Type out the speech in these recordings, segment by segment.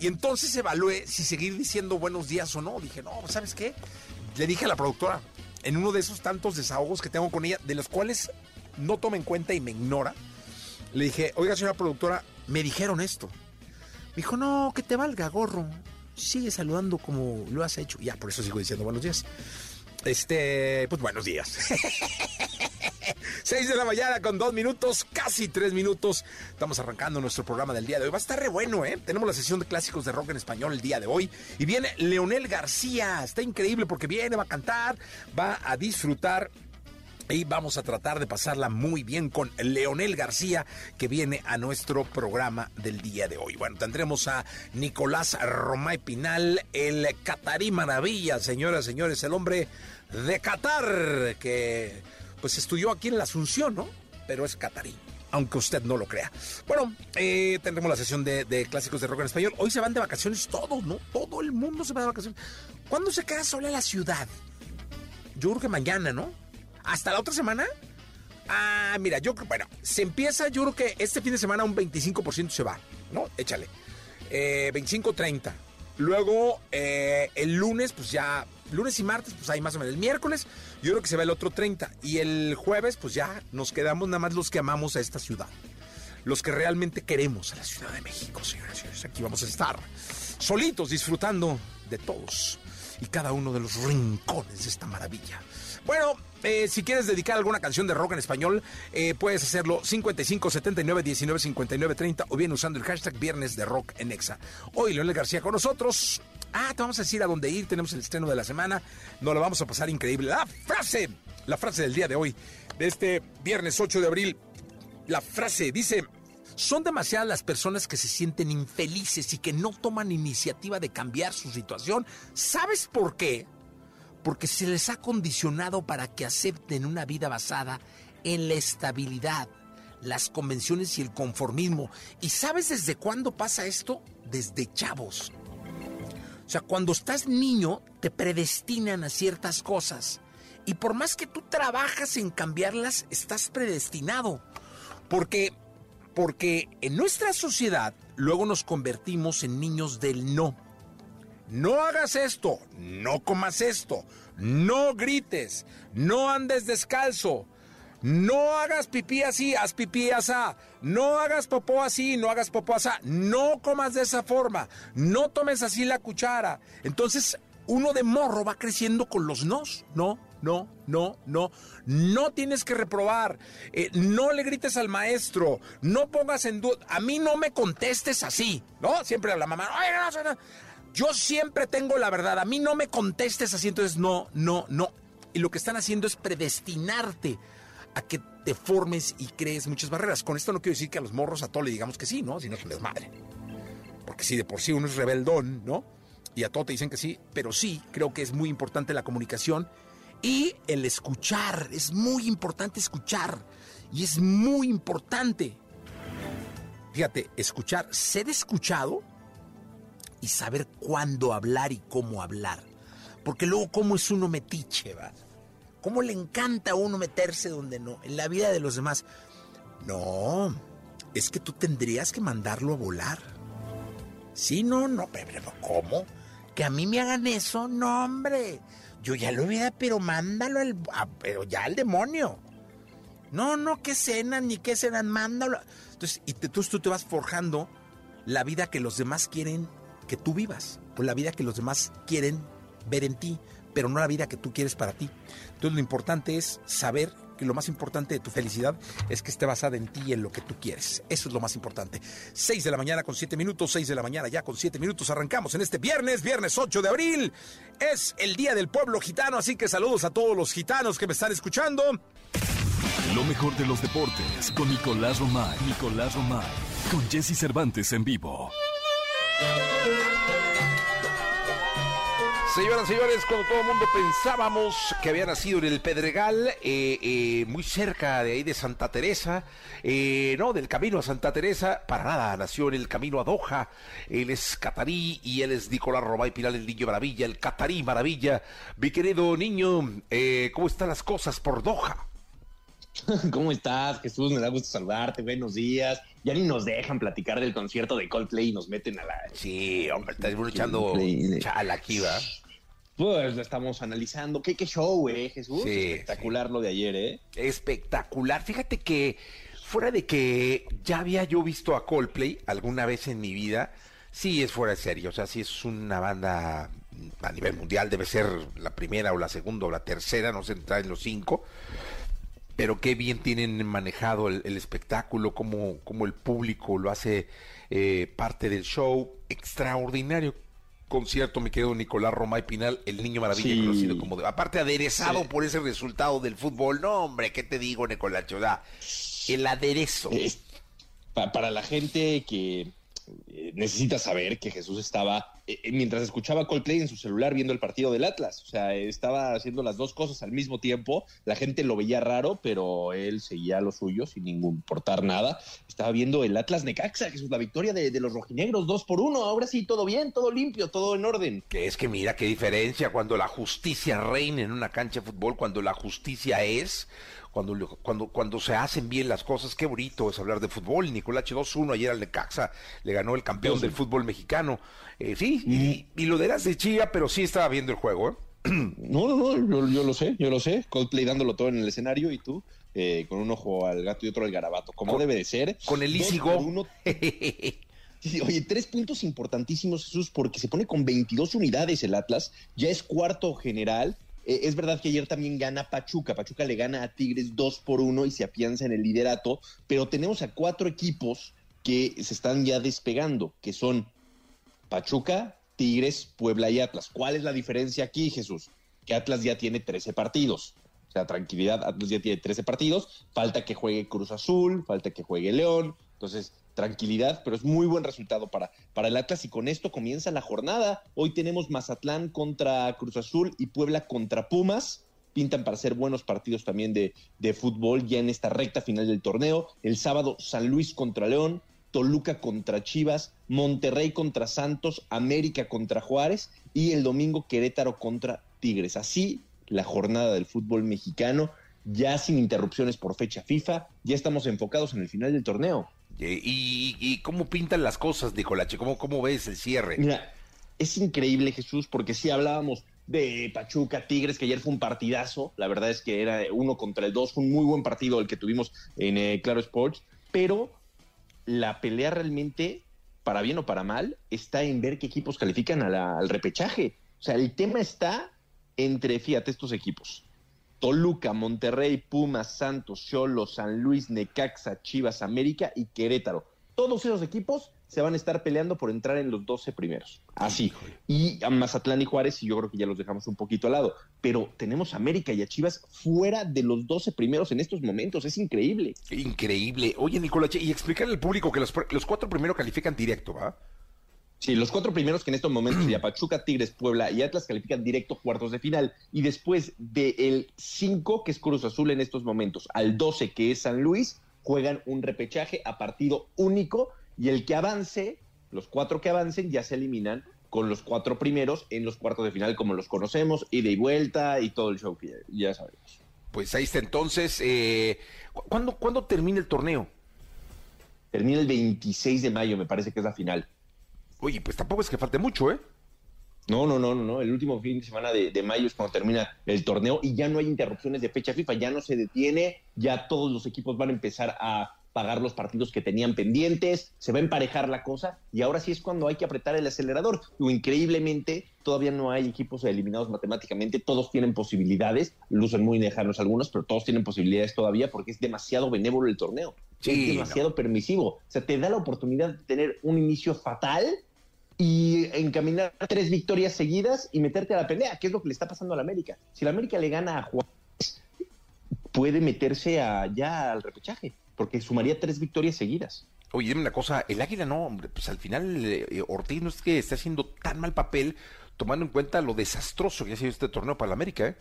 Y entonces evalué si seguir diciendo buenos días o no. Dije, no, ¿sabes qué? Le dije a la productora, en uno de esos tantos desahogos que tengo con ella, de los cuales no toma en cuenta y me ignora, le dije, oiga, señora productora, me dijeron esto. Me dijo, no, que te valga, gorro. Sigue saludando como lo has hecho. Ya, por eso sigo diciendo buenos días. Este, pues buenos días. 6 de la mañana con dos minutos, casi tres minutos. Estamos arrancando nuestro programa del día de hoy. Va a estar re bueno, ¿eh? Tenemos la sesión de clásicos de rock en español el día de hoy. Y viene Leonel García. Está increíble porque viene, va a cantar, va a disfrutar y vamos a tratar de pasarla muy bien con Leonel García, que viene a nuestro programa del día de hoy. Bueno, tendremos a Nicolás Romay Pinal, el Catarí Maravilla, señoras, señores, el hombre de Qatar, que pues estudió aquí en la Asunción, ¿no? Pero es catarí aunque usted no lo crea. Bueno, eh, tendremos la sesión de, clásicos de rock en español. Hoy se van de vacaciones todos, ¿no? Todo el mundo se va de vacaciones. ¿Cuándo se queda sola la ciudad? Yo creo que mañana, ¿no? ¿Hasta la otra semana? Ah, mira, yo creo, bueno, se empieza, yo creo que este fin de semana un 25% se va, ¿no? Échale. Eh, 25-30. Luego, eh, el lunes, pues ya, lunes y martes, pues hay más o menos. El miércoles, yo creo que se va el otro 30. Y el jueves, pues ya nos quedamos nada más los que amamos a esta ciudad. Los que realmente queremos a la Ciudad de México, señoras y señores. Aquí vamos a estar solitos disfrutando de todos y cada uno de los rincones de esta maravilla. Bueno, eh, si quieres dedicar alguna canción de rock en español, eh, puedes hacerlo 55 79 19 59 30 o bien usando el hashtag Viernes de Rock en Exa. Hoy Leonel García con nosotros. Ah, te vamos a decir a dónde ir. Tenemos el estreno de la semana. Nos lo vamos a pasar increíble. La frase, la frase del día de hoy, de este viernes 8 de abril. La frase dice. Son demasiadas las personas que se sienten infelices y que no toman iniciativa de cambiar su situación. ¿Sabes por qué? Porque se les ha condicionado para que acepten una vida basada en la estabilidad, las convenciones y el conformismo. ¿Y sabes desde cuándo pasa esto? Desde chavos. O sea, cuando estás niño te predestinan a ciertas cosas. Y por más que tú trabajas en cambiarlas, estás predestinado. Porque porque en nuestra sociedad luego nos convertimos en niños del no. No hagas esto, no comas esto, no grites, no andes descalzo, no hagas pipí así, haz pipí así, no hagas popó así, no hagas popó así, no comas de esa forma, no tomes así la cuchara. Entonces uno de morro va creciendo con los nos, no, no, no, no. No tienes que reprobar. Eh, no le grites al maestro. No pongas en duda. A mí no me contestes así, ¿no? Siempre a la mamá. no, no, no. Yo siempre tengo la verdad. A mí no me contestes así. Entonces, no, no, no. Y lo que están haciendo es predestinarte a que te formes y crees muchas barreras. Con esto no quiero decir que a los morros a todo le digamos que sí, ¿no? Si no es un desmadre. Porque si de por sí uno es rebeldón, ¿no? Y a todo te dicen que sí, pero sí creo que es muy importante la comunicación y el escuchar. Es muy importante escuchar. Y es muy importante, fíjate, escuchar, ser escuchado y saber cuándo hablar y cómo hablar. Porque luego, ¿cómo es uno metiche, va? ¿Cómo le encanta a uno meterse donde no? En la vida de los demás. No, es que tú tendrías que mandarlo a volar. Sí, no, no, pero ¿cómo? Que a mí me hagan eso, no, hombre. Yo ya lo hubiera, pero mándalo al, pero ya al demonio. No, no, que cenan ni que cenan, mándalo. Entonces, y te, tú, tú te vas forjando la vida que los demás quieren que tú vivas, o la vida que los demás quieren ver en ti, pero no la vida que tú quieres para ti. Entonces lo importante es saber que lo más importante de tu felicidad es que esté basada en ti y en lo que tú quieres. Eso es lo más importante. 6 de la mañana con 7 minutos, 6 de la mañana ya con 7 minutos. Arrancamos en este viernes, viernes 8 de abril. Es el Día del Pueblo Gitano, así que saludos a todos los gitanos que me están escuchando. Lo mejor de los deportes con Nicolás Romay. Nicolás Romay. Con Jesse Cervantes en vivo. Señoras y señores, cuando todo el mundo pensábamos que había nacido en el Pedregal, eh, eh, muy cerca de ahí de Santa Teresa, eh, no, del camino a Santa Teresa, para nada, nació en el camino a Doha. Él es catarí y él es Nicolás Romay Pilar, el niño maravilla, el catarí maravilla. Mi querido niño, ¿cómo están las cosas por Doha? ¿Cómo estás, Jesús? Me da gusto saludarte. Buenos días. Ya ni nos dejan platicar del concierto de Coldplay y nos meten a la. Sí, hombre, estás echando chala aquí, ¿va? Pues estamos analizando. ¿Qué, qué show, eh, Jesús? Espectacular lo de ayer, ¿eh? Espectacular. Fíjate que, fuera de que ya había yo visto a Coldplay alguna vez en mi vida, sí es fuera de serio. O sea, sí es una banda a nivel mundial, debe ser la primera o la segunda o la tercera, no sé, entrar en los cinco pero qué bien tienen manejado el, espectáculo, cómo, cómo, el público lo hace eh, parte del show. Extraordinario concierto, me quedo Nicolás Romay Pinal, el niño maravilla conocido como aparte aderezado por ese resultado del fútbol. No, hombre, ¿qué te digo, Nicolás? el aderezo. para la gente que eh, necesita saber que Jesús estaba, eh, eh, mientras escuchaba Coldplay en su celular viendo el partido del Atlas, o sea, estaba haciendo las dos cosas al mismo tiempo, la gente lo veía raro, pero él seguía lo suyo sin ningún importar nada, estaba viendo el Atlas Necaxa, Jesús, la victoria de, de los rojinegros, dos por uno, ahora sí, todo bien, todo limpio, todo en orden. Que es que mira qué diferencia cuando la justicia reina en una cancha de fútbol, cuando la justicia es cuando, cuando, cuando se hacen bien las cosas, qué bonito es hablar de fútbol. Nicolás 2-1 ayer al Necaxa le ganó el campeón del fútbol mexicano. Eh, sí, y, lo de las de Chía, pero sí estaba viendo el juego. ¿eh? No, no, no, yo, lo sé, yo lo sé. Coldplay dándolo todo en el escenario y tú eh, con un ojo al gato y otro al garabato, como debe de ser. Con el Easy Go. oye, tres puntos importantísimos, Jesús, porque se pone con 22 unidades el Atlas, ya es cuarto general, eh, es verdad que ayer también gana Pachuca. Pachuca le gana a Tigres 2 por 1 y se afianza en el liderato, pero tenemos a cuatro equipos que se están ya despegando, que son Pachuca, Tigres, Puebla y Atlas. ¿Cuál es la diferencia aquí, Jesús? Que Atlas ya tiene 13 partidos. O sea, tranquilidad, Atlas ya tiene 13 partidos. Falta que juegue Cruz Azul, falta que juegue León. Entonces, tranquilidad, pero es muy buen resultado para, para el Atlas y con esto comienza la jornada. Hoy tenemos Mazatlán contra Cruz Azul y Puebla contra Pumas. Pintan para ser buenos partidos también de, de fútbol ya en esta recta final del torneo. El sábado San Luis contra León, Toluca contra Chivas, Monterrey contra Santos, América contra Juárez y el domingo Querétaro contra Tigres. Así la jornada del fútbol mexicano, ya sin interrupciones por fecha FIFA, ya estamos enfocados en el final del torneo. ¿Y, cómo pintan las cosas, Nicolache? ¿Cómo, ¿Cómo ves el cierre? Mira, es increíble, Jesús, porque sí hablábamos de Pachuca Tigres, que ayer fue un partidazo. La verdad es que era uno contra el dos, fue un muy buen partido el que tuvimos en eh, Claro Sports, pero la pelea realmente, para bien o para mal, está en ver qué equipos califican al repechaje. O sea, el tema está entre, fíjate, estos equipos. Toluca, Monterrey, Pumas, Santos, Cholo, San Luis, Necaxa, Chivas, América y Querétaro. Todos esos equipos se van a estar peleando por entrar en los 12 primeros. Así. Y a Mazatlán y Juárez, y yo creo que ya los dejamos un poquito al lado. Pero tenemos a América y a Chivas fuera de los 12 primeros en estos momentos. Es increíble. Increíble. Oye, Nicolás, y explicarle al público que los, los cuatro primeros califican directo, ¿va? Sí, los cuatro primeros que en estos momentos sería Pachuca, Tigres, Puebla y Atlas califican directo cuartos de final. Y después del 5, que es Cruz Azul en estos momentos, al 12, que es San Luis, juegan un repechaje a partido único. Y el que avance, los cuatro que avancen, ya se eliminan con los cuatro primeros en los cuartos de final, como los conocemos, ida y vuelta y todo el show que ya, sabemos. Pues ahí está entonces. Eh, ¿cuándo, ¿Cuándo termina el torneo? Termina el 26 de mayo, me parece que es la final. Oye, pues tampoco es que falte mucho, ¿eh? No, no, no, no, no. El último fin de semana de, mayo es cuando termina el torneo y ya no hay interrupciones de fecha FIFA, ya no se detiene, ya todos los equipos van a empezar a pagar los partidos que tenían pendientes, se va a emparejar la cosa y ahora sí es cuando hay que apretar el acelerador. increíblemente, todavía no hay equipos eliminados matemáticamente, todos tienen posibilidades, lucen muy lejanos algunos, pero todos tienen posibilidades todavía porque es demasiado benévolo el torneo, es demasiado permisivo. O sea, te da la oportunidad de tener un inicio fatal y encaminar tres victorias seguidas y meterte a la pelea, que es lo que le está pasando a la América. Si la América le gana a Juárez, puede meterse ya al repechaje porque sumaría tres victorias seguidas. Oye, dime una cosa, el Águila no, hombre, pues al final eh, Ortiz no es que esté haciendo tan mal papel, tomando en cuenta lo desastroso que ha sido este torneo para la América, ¿eh?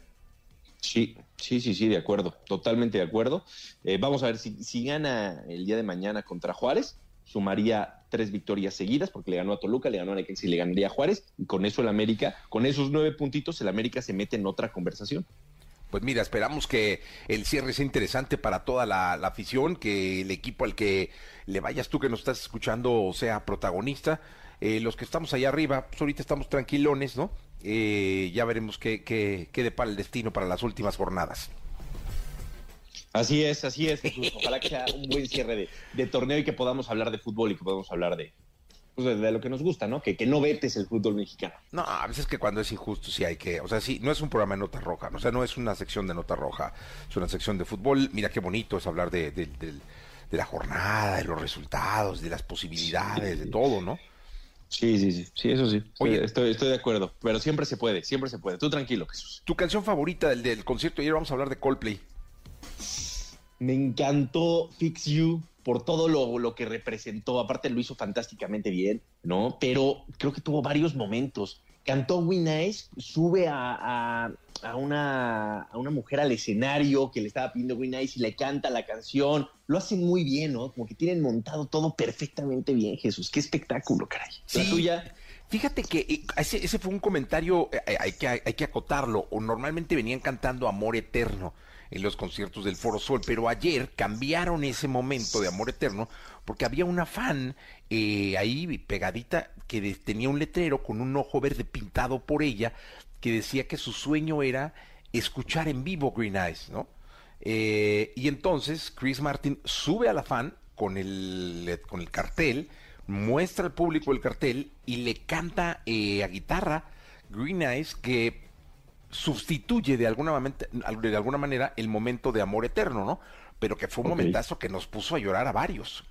Sí, sí, sí, sí, de acuerdo, totalmente de acuerdo. Eh, vamos a ver si, si gana el día de mañana contra Juárez, sumaría tres victorias seguidas, porque le ganó a Toluca, le ganó a Necaxa y le ganaría a Juárez, y con eso el América, con esos nueve puntitos, el América se mete en otra conversación. Pues mira, esperamos que el cierre sea interesante para toda la, afición, que el equipo al que le vayas tú que nos estás escuchando sea protagonista. Eh, los que estamos allá arriba, pues ahorita estamos tranquilones, ¿no? Eh, ya veremos qué, qué, qué depara el destino para las últimas jornadas. Así es, así es, Ojalá que sea un buen cierre de, de torneo y que podamos hablar de fútbol y que podamos hablar de, pues, de, lo que nos gusta, ¿no? Que, que no vetes el fútbol mexicano. No, a veces que cuando es injusto sí hay que, o sea, sí, no es un programa de nota roja, o sea, no es una sección de nota roja, es una sección de fútbol. Mira qué bonito es hablar de, de, la jornada, de los resultados, de las posibilidades, de todo, ¿no? Sí, sí, sí, sí, eso sí. Oye, estoy, estoy de acuerdo, pero siempre se puede, siempre se puede. Tú tranquilo, Jesús. ¿Tu canción favorita del, del concierto? Ayer vamos a hablar de Coldplay. Me encantó Fix You por todo lo, que representó. Aparte lo hizo fantásticamente bien, ¿no? Pero creo que tuvo varios momentos. Cantó We Nice, sube a, una, a una mujer al escenario que le estaba pidiendo We Nice y le canta la canción. Lo hacen muy bien, ¿no? Como que tienen montado todo perfectamente bien, Jesús. Qué espectáculo, caray. Sí. tuya. Fíjate que eh, ese, ese, fue un comentario, eh, hay, que, hay que acotarlo, o normalmente venían cantando Amor Eterno en los conciertos del Foro Sol, pero ayer cambiaron ese momento de amor eterno porque había una fan eh, ahí pegadita que tenía un letrero con un ojo verde pintado por ella que decía que su sueño era escuchar en vivo Green Eyes, ¿no? Eh, y entonces Chris Martin sube a la fan con el, con el cartel, muestra al público el cartel y le canta eh, a guitarra Green Eyes que sustituye de alguna, de alguna manera el momento de amor eterno, ¿no? Pero que fue un momentazo que nos puso a llorar a varios.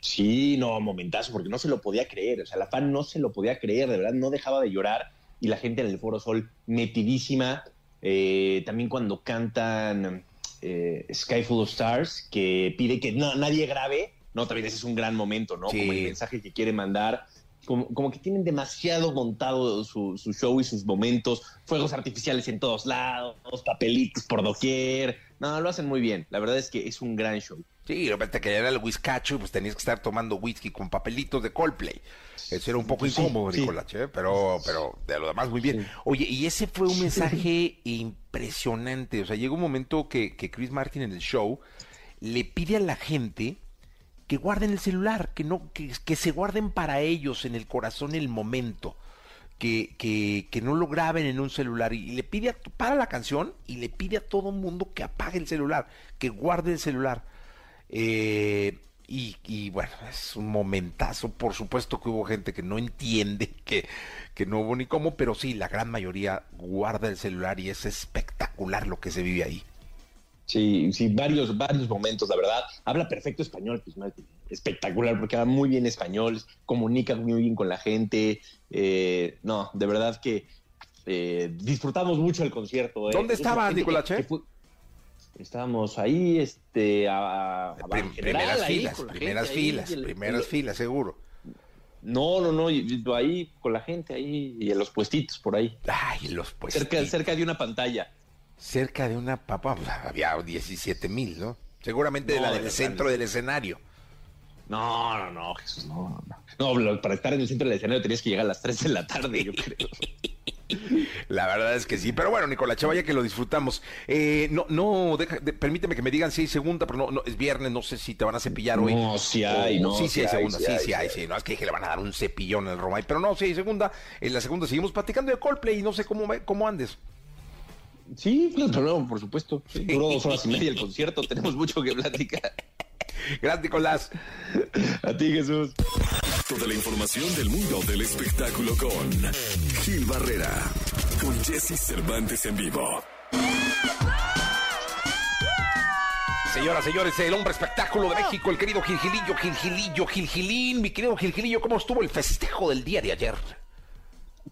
Sí, no, momentazo, porque no se lo podía creer. O sea, la fan no se lo podía creer, de verdad, no dejaba de llorar. Y la gente en el Foro Sol metidísima. Eh, también cuando cantan eh, Sky Full of Stars, que pide que no, nadie grabe. No, también ese es un gran momento, ¿no? Como el mensaje que quiere mandar como, que tienen demasiado montado su, show y sus momentos, fuegos artificiales en todos lados, papelitos por doquier. No, lo hacen muy bien. La verdad es que es un gran show. Sí, repente que era el whiskacho, pues tenías que estar tomando whisky con papelitos de Coldplay. Eso era un poco incómodo, Nicolás, ¿eh? pero, pero de lo demás muy bien. Oye, y ese fue un mensaje impresionante. O sea, llegó un momento que, que Chris Martin en el show le pide a la gente que guarden el celular, que no, que, que se guarden para ellos en el corazón el momento. Que, que, que, no lo graben en un celular y, le pide a, para la canción y le pide a todo mundo que apague el celular, que guarde el celular. Eh, y, y, bueno, es un momentazo. Por supuesto que hubo gente que no entiende, que, que no hubo ni cómo, pero sí, la gran mayoría guarda el celular y es espectacular lo que se vive ahí. Sí, sí, varios, varios momentos, la verdad. Habla perfecto español, pues espectacular, porque habla muy bien español, comunica muy bien con la gente. Eh, no, de verdad que eh, disfrutamos mucho el concierto. ¿eh? ¿Dónde estaba Nicolache? Estábamos ahí, este, a, primeras filas, primeras filas, primeras filas, seguro. No, no, no, ahí con la gente ahí y en los puestitos por ahí. Ay, los puestitos. Cerca, cerca de una pantalla cerca de una papa, pues, había 17 mil, ¿no? Seguramente de la del centro del escenario. No, no, no, Jesús, no, no. No, para estar en el centro del escenario tenías que llegar a las 3 de la tarde, yo creo. La verdad es que sí, pero bueno, Nicolás ya que lo disfrutamos. Eh, no, no, permíteme que me digan si hay segunda, pero no, no, es viernes, no sé si te van a cepillar hoy. No, sí hay, no. Sí, sí, hay segunda, sí, sí, hay, sí. No es que dije le van a dar un cepillón al Romay, pero no, sí hay segunda. En la segunda seguimos platicando de Coldplay y no sé cómo, cómo andes. Sí, claro, por supuesto. Duró dos horas y media el concierto, tenemos mucho que platicar. Gracias, Nicolás. A ti, Jesús. Toda la información del mundo del espectáculo con Gil Barrera, con Jesse Cervantes en vivo. Señoras, señores, el hombre espectáculo de México, el querido Gilgilillo, Gilgilillo, Gilgilín. Mi querido Gilgilillo, ¿cómo estuvo el festejo del día de ayer?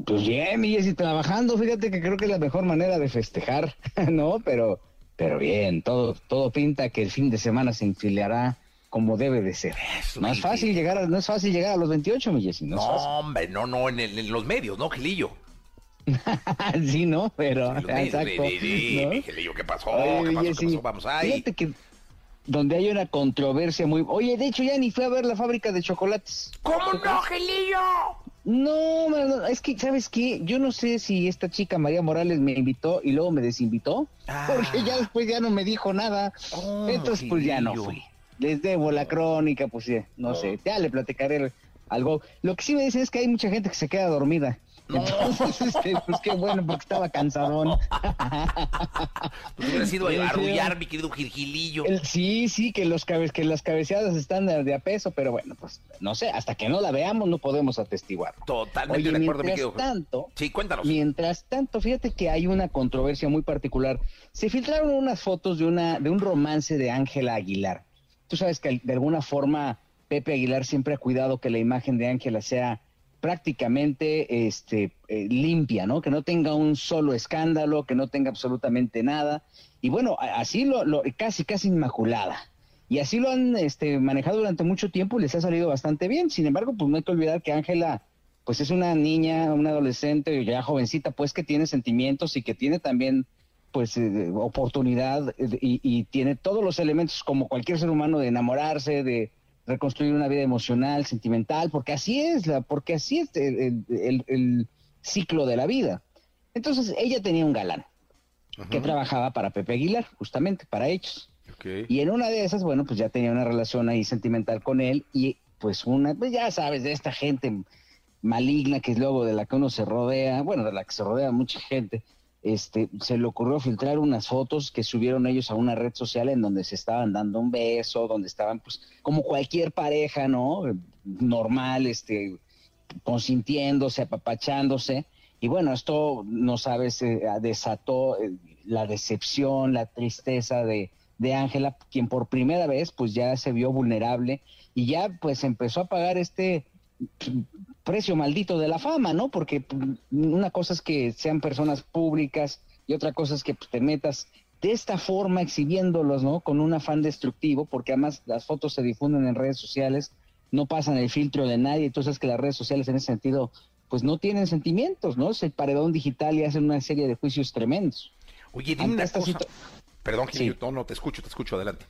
Pues bien, Jessy, trabajando, fíjate que creo que es la mejor manera de festejar, ¿no? Pero, pero bien, todo, todo pinta que el fin de semana se enfilará como debe de ser. Eso, no es fácil llegar a, no es fácil llegar a los 28, mi Jessy, no, No, hombre, no, no, en, el- en los medios, ¿no, Gilillo? sí, no, pero medios, exacto. di, di, ¿no? mi Gilillo, ¿qué pasó? Oye, ¿Qué pasó? ¿Qué Jessy, pasó? Vamos ahí. Fíjate que donde hay una controversia muy... Oye, de hecho ya ni fui a ver la fábrica de chocolates. ¿Cómo no, Gilillo? No, es que, ¿sabes qué? Yo no sé si esta chica María Morales me invitó y luego me desinvitó, Ah. porque ya después ya no me dijo nada. ¿Cómo, Entonces, pues ya no fui. Les debo la crónica, pues ya, no sé, ya le platicaré algo. Lo que sí me dicen es que hay mucha gente que se queda dormida. Entonces, este, pues qué bueno, porque estaba cansadón. Pues hubiera sido a arrullar, mi querido Gilgilillo. El- sí, sí, que los cabe- que las cabeceadas están de, a peso, pero bueno, pues no sé, hasta que no la veamos no podemos atestiguarlo. Totalmente Oye, de acuerdo, mi mientras querido. tanto, Sí, cuéntanos. Mientras tanto, fíjate que hay una controversia muy particular. Se filtraron unas fotos de una de un romance de Ángela Aguilar. Tú sabes que de alguna forma Pepe Aguilar siempre ha cuidado que la imagen de Ángela sea prácticamente este eh, limpia, ¿no? Que no tenga un solo escándalo, que no tenga absolutamente nada. Y bueno, así lo, lo casi casi inmaculada. Y así lo han este, manejado durante mucho tiempo y les ha salido bastante bien. Sin embargo, pues no hay que olvidar que Ángela pues es una niña, una adolescente, ya jovencita, pues que tiene sentimientos y que tiene también pues eh, oportunidad eh, y, y tiene todos los elementos como cualquier ser humano de enamorarse, de reconstruir una vida emocional, sentimental, porque así es, la, porque así es el, el- el- ciclo de la vida. Entonces ella tenía un galán que trabajaba para Pepe Aguilar, justamente para ellos. Y en una de esas, bueno, pues ya tenía una relación ahí sentimental con él y pues una, pues ya sabes, de esta gente maligna que es luego de la que uno se rodea, bueno, de la que se rodea mucha gente, este, se le ocurrió filtrar unas fotos que subieron ellos a una red social en donde se estaban dando un beso, donde estaban pues como cualquier pareja, ¿no? Normal, este, consintiéndose, apapachándose. Y bueno, esto, no sabes, eh, desató eh, la decepción, la tristeza de de Ángela, quien por primera vez pues ya se vio vulnerable y ya pues empezó a pagar este precio maldito de la fama, ¿no? Porque pues, una cosa es que sean personas públicas y otra cosa es que pues, te metas de esta forma exhibiéndolos, ¿no? Con un afán destructivo, porque además las fotos se difunden en redes sociales, no pasan el filtro de nadie, entonces que las redes sociales en ese sentido pues no tienen sentimientos, ¿no? Es el paredón digital y hacen una serie de juicios tremendos. Oye, dime Ante una esta cosa. situ- Perdón, Gilillo, Sí. no, no, te escucho, te escucho, adelante.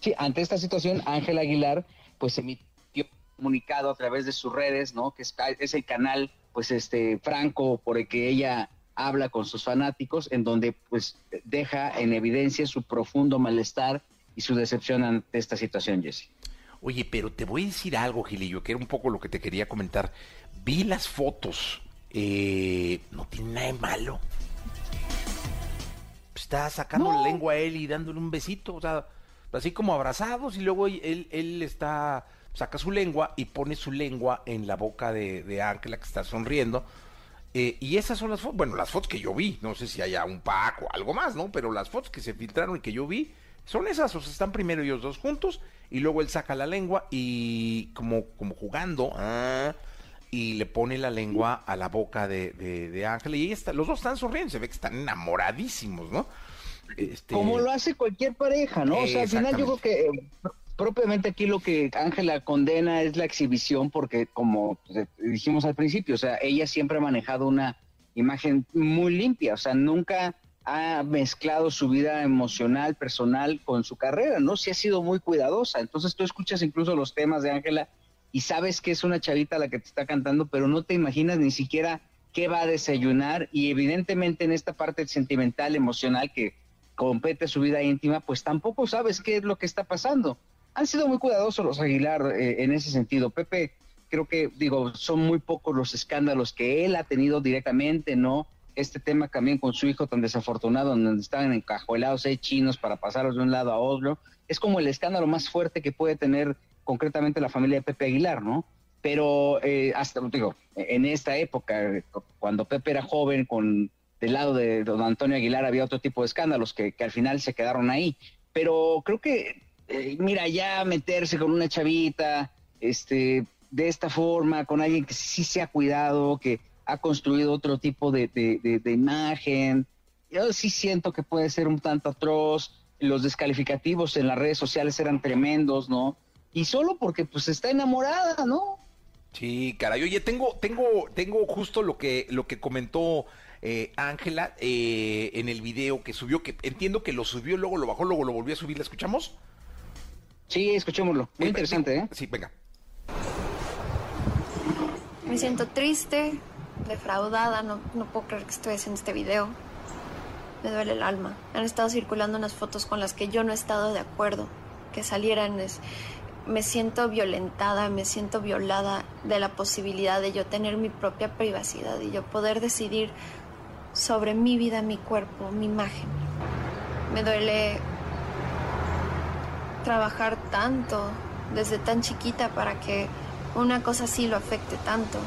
Sí, ante esta situación, Ángel Aguilar, pues emitió comunicado a través de sus redes, ¿no? Que es, es el canal, pues, este, franco por el que ella habla con sus fanáticos, en donde, pues, deja en evidencia su profundo malestar y su decepción ante esta situación, Jesse. Oye, pero te voy a decir algo, Gilillo, que era un poco lo que te quería comentar. Vi las fotos. eh, no tiene nada de malo. Está sacando la lengua a él y dándole un besito, o sea, así como abrazados y luego él, él está, saca su lengua y pone su lengua en la boca de, de Ángela que está sonriendo. Eh, y esas son las fotos, bueno, las fotos que yo vi, no sé si haya un pack o algo más, ¿no? Pero las fotos que se filtraron y que yo vi son esas, o sea, están primero ellos dos juntos y luego él saca la lengua y como, como jugando, ah, y le pone la lengua a la boca de, de, de Ángela y está, los dos están sonriendo, se ve que están enamoradísimos, ¿no? Este, Como lo hace cualquier pareja, ¿no? O sea, al final yo creo que eh, propiamente aquí lo que Ángela condena es la exhibición porque como eh, dijimos al principio, o sea, ella siempre ha manejado una imagen muy limpia, o sea, nunca ha mezclado su vida emocional, personal con su carrera, ¿no? Sí ha sido muy cuidadosa. Entonces tú escuchas incluso los temas de Ángela y sabes que es una chavita la que te está cantando, pero no te imaginas ni siquiera qué va a desayunar y evidentemente en esta parte sentimental, emocional que compete su vida íntima, pues tampoco sabes qué es lo que está pasando. Han sido muy cuidadosos los Aguilar eh, en ese sentido. Pepe, creo que, digo, son muy pocos los escándalos que él ha tenido directamente, ¿no? este tema también con su hijo tan desafortunado, donde estaban encajuelados seis chinos para pasarlos de un lado a otro, es como el escándalo más fuerte que puede tener concretamente la familia de Pepe Aguilar, ¿no? Pero eh, hasta, digo, en esta época, cuando Pepe era joven, con del lado de don Antonio Aguilar había otro tipo de escándalos que, al final se quedaron ahí. Pero creo que, eh, mira, ya meterse con una chavita, este, de esta forma, con alguien que sí se ha cuidado, que ha construido otro tipo de, imagen. Yo sí siento que puede ser un tanto atroz. Los descalificativos en las redes sociales eran tremendos, ¿no? Y solo porque pues está enamorada, ¿no? Sí, caray. Oye, tengo, tengo, tengo justo lo que, lo que comentó eh, Ángela eh, en el video que subió, que entiendo que lo subió, luego lo bajó, luego lo volvió a subir. ¿La escuchamos? Sí, escuchémoslo. Muy interesante, ¿eh? Sí, venga. Me siento triste, defraudada, no, no puedo creer que estoy haciendo este video. Me duele el alma. Han estado circulando unas fotos con las que yo no he estado de acuerdo. Que salieran. Es... Me siento violentada, me siento violada de la posibilidad de yo tener mi propia privacidad y yo poder decidir sobre mi vida, mi cuerpo, mi imagen. Me duele trabajar tanto desde tan chiquita para que una cosa así lo afecte tanto.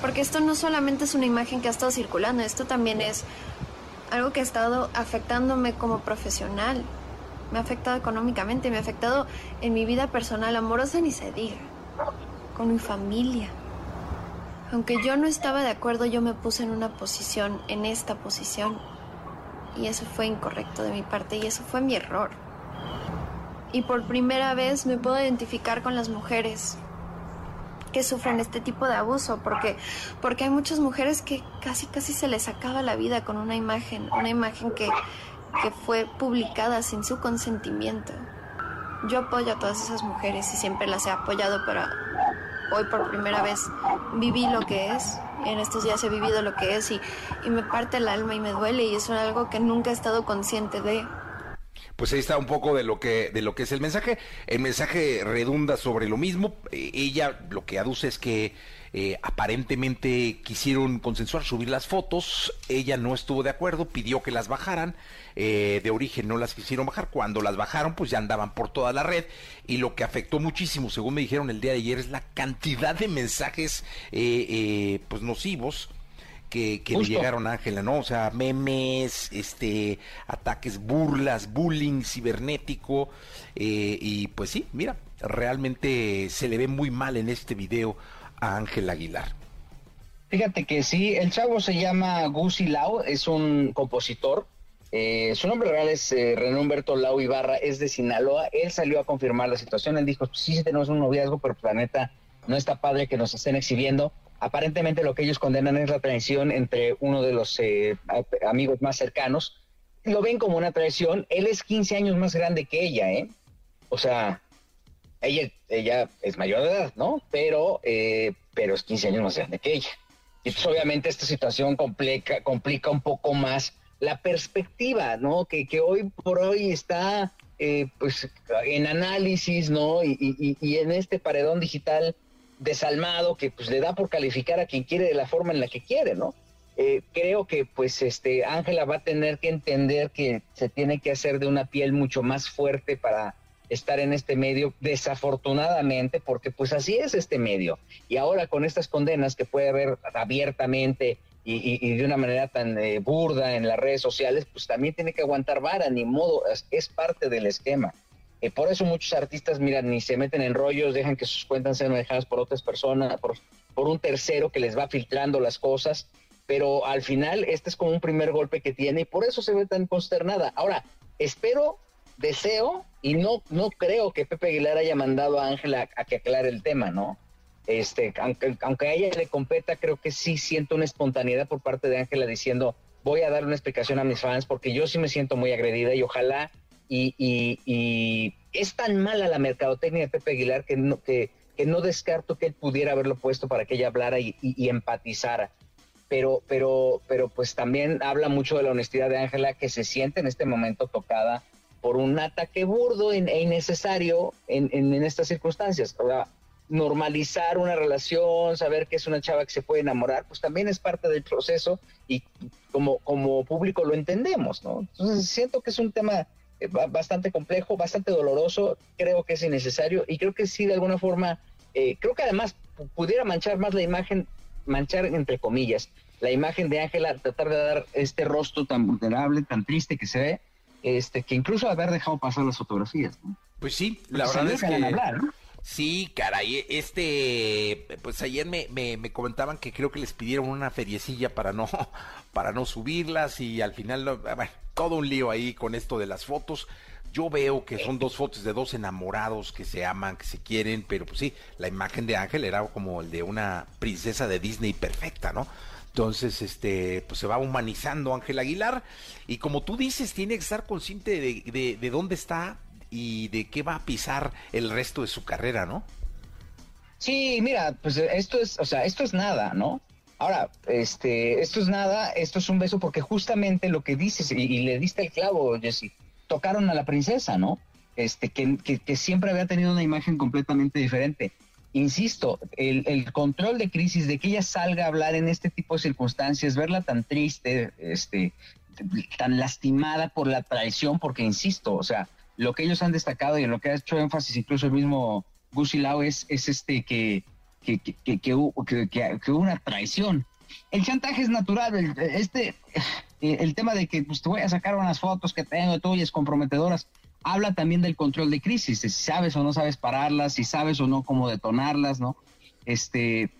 Porque esto no solamente es una imagen que ha estado circulando, esto también es algo que ha estado afectándome como profesional. Me ha afectado económicamente, me ha afectado en mi vida personal, amorosa ni se diga, con mi familia. Aunque yo no estaba de acuerdo, yo me puse en una posición, en esta posición. Y eso fue incorrecto de mi parte y eso fue mi error. Y por primera vez me puedo identificar con las mujeres que sufren este tipo de abuso, porque, porque hay muchas mujeres que casi casi se les acaba la vida con una imagen, una imagen que, que fue publicada sin su consentimiento. Yo apoyo a todas esas mujeres y siempre las he apoyado, pero hoy por primera vez viví lo que es. En estos días he vivido lo que es y, y me parte el alma y me duele y es algo que nunca he estado consciente de pues ahí está un poco de lo que de lo que es el mensaje. El mensaje redunda sobre lo mismo. Eh, ella lo que aduce es que eh, aparentemente quisieron consensuar subir las fotos. Ella no estuvo de acuerdo, pidió que las bajaran. Eh, de origen no las quisieron bajar. Cuando las bajaron, pues ya andaban por toda la red. Y lo que afectó muchísimo, según me dijeron el día de ayer, es la cantidad de mensajes pues nocivos que, le llegaron a Ángela, ¿no? O sea, memes, este, ataques, burlas, bullying cibernético. Eh, y pues sí, mira, realmente se le ve muy mal en este video a Ángela Aguilar. Fíjate que sí, el chavo se llama Gusi Lau, es un compositor. Eh, su nombre real es eh, René Humberto Lau Ibarra, es de Sinaloa. Él salió a confirmar la situación. Él dijo: pues Sí, sí, tenemos un noviazgo, pero planeta no está padre que nos estén exhibiendo. Aparentemente lo que ellos condenan es la traición entre uno de los eh, amigos más cercanos. Lo ven como una traición. Él es 15 años más grande que ella, ¿eh? O sea, ella, ella es mayor de edad, ¿no? Pero, eh, pero es 15 años más grande que ella. Y pues obviamente esta situación complica, complica un poco más la perspectiva, ¿no? Que, que hoy por hoy está eh, pues en análisis, ¿no? Y, y, y en este paredón digital desalmado que pues le da por calificar a quien quiere de la forma en la que quiere, ¿no? Eh, creo que pues este Ángela va a tener que entender que se tiene que hacer de una piel mucho más fuerte para estar en este medio, desafortunadamente, porque pues así es este medio. Y ahora con estas condenas que puede haber abiertamente y, de una manera tan eh, burda en las redes sociales, pues también tiene que aguantar vara, ni modo, es parte del esquema. Eh, por eso muchos artistas, miran, ni se meten en rollos, dejan que sus cuentas sean manejadas por otras personas, por, por un tercero que les va filtrando las cosas, pero al final este es como un primer golpe que tiene y por eso se ve tan consternada. Ahora, espero, deseo y no, no creo que Pepe Aguilar haya mandado a Ángela a, que aclare el tema, ¿no? Este, aunque, aunque a ella le competa, creo que sí siento una espontaneidad por parte de Ángela diciendo, voy a dar una explicación a mis fans porque yo sí me siento muy agredida y ojalá y, es tan mala la mercadotecnia de Pepe Aguilar que no, que, no descarto que él pudiera haberlo puesto para que ella hablara y, empatizara. Pero, pero, pero pues también habla mucho de la honestidad de Ángela que se siente en este momento tocada por un ataque burdo e innecesario en, en, estas circunstancias. Normalizar una relación, saber que es una chava que se puede enamorar, pues también es parte del proceso y como, como público lo entendemos, ¿no? Entonces siento que es un tema bastante complejo, bastante doloroso, creo que es innecesario y creo que sí de alguna forma, eh, creo que además pudiera manchar más la imagen, manchar entre comillas, la imagen de Ángela, tratar de dar este rostro tan vulnerable, tan triste que se ve, este, que incluso haber dejado pasar las fotografías, ¿no? Pues sí, la verdad es que... Hablar, ¿no? Sí, caray, este, pues ayer me, me, me, comentaban que creo que les pidieron una feriecilla para no, para no subirlas y al final, bueno, todo un lío ahí con esto de las fotos. Yo veo que son dos fotos de dos enamorados que se aman, que se quieren, pero pues sí, la imagen de Ángel era como el de una princesa de Disney perfecta, ¿no? Entonces, este, pues se va humanizando Ángel Aguilar y como tú dices, tiene que estar consciente de, de dónde está, y de qué va a pisar el resto de su carrera, ¿no? Sí, mira, pues esto es, o sea, esto es nada, ¿no? Ahora, este, esto es nada, esto es un beso porque justamente lo que dices, y, le diste el clavo, Jesse, tocaron a la princesa, ¿no? Este, que, que, siempre había tenido una imagen completamente diferente. Insisto, el, el, control de crisis, de que ella salga a hablar en este tipo de circunstancias, verla tan triste, este, tan lastimada por la traición, porque insisto, o sea, lo que ellos han destacado y lo que ha hecho énfasis incluso el mismo Gusilao es, es este que, que, que, que, hubo una traición. El chantaje es natural, el, este, el tema de que pues, te voy a sacar unas fotos que tengo tuyas comprometedoras, habla también del control de crisis, si sabes o no sabes pararlas, si sabes o no cómo detonarlas, ¿no? Este,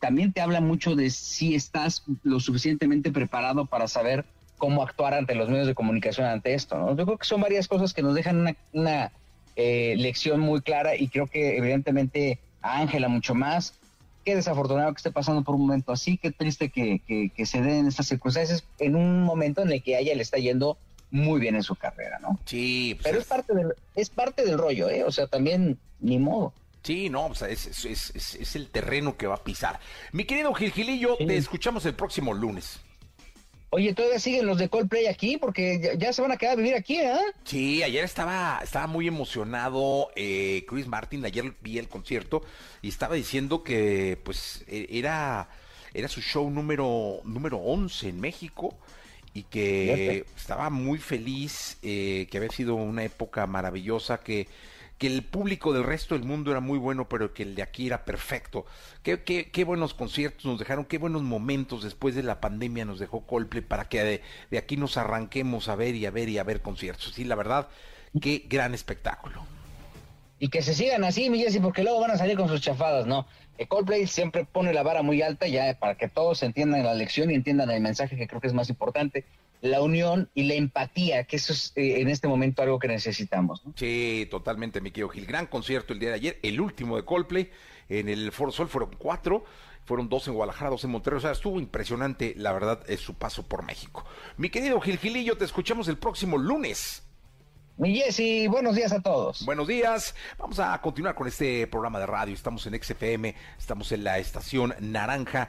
también te habla mucho de si estás lo suficientemente preparado para saber cómo actuar ante los medios de comunicación ante esto. ¿no? Yo creo que son varias cosas que nos dejan una, eh, lección muy clara y creo que evidentemente a Ángela mucho más. Qué desafortunado que esté pasando por un momento así, qué triste que, que, se den estas circunstancias en un momento en el que a ella le está yendo muy bien en su carrera, ¿no? Sí. Pues Pero es, parte del, es parte del rollo, ¿eh? O sea, también ni modo. Sí, no, o sea, es, es, el terreno que va a pisar. Mi querido Gil Gilillo, te escuchamos el próximo lunes. Oye, todavía siguen los de Coldplay aquí porque ya, se van a quedar a vivir aquí, ¿eh? Sí, ayer estaba, estaba muy emocionado eh, Chris Martin, ayer vi el concierto y estaba diciendo que pues e, era, era su show número, número 11 en México y que estaba muy feliz, eh, que había sido una época maravillosa, que que el público del resto del mundo era muy bueno, pero que el de aquí era perfecto. Qué, qué, qué buenos conciertos nos dejaron, qué buenos momentos después de la pandemia nos dejó Coldplay para que de, aquí nos arranquemos a ver y a ver y a ver conciertos. Sí, la verdad, qué gran espectáculo. Y que se sigan así, mi Jessy, porque luego van a salir con sus chafadas, ¿no? El Coldplay siempre pone la vara muy alta ya para que todos entiendan la lección y entiendan el mensaje que creo que es más importante la unión y la empatía, que eso es eh, en este momento algo que necesitamos. ¿no? Sí, totalmente, mi querido Gil. Gran concierto el día de ayer, el último de Coldplay en el Foro Sol, fueron cuatro. Fueron dos en Guadalajara, dos en Monterrey. O sea, estuvo impresionante, la verdad, es su paso por México. Mi querido Gil Gilillo, te escuchamos el próximo lunes. Mi Jessy, buenos días a todos. Buenos días. Vamos a continuar con este programa de radio. Estamos en XFM, estamos en la estación Naranja.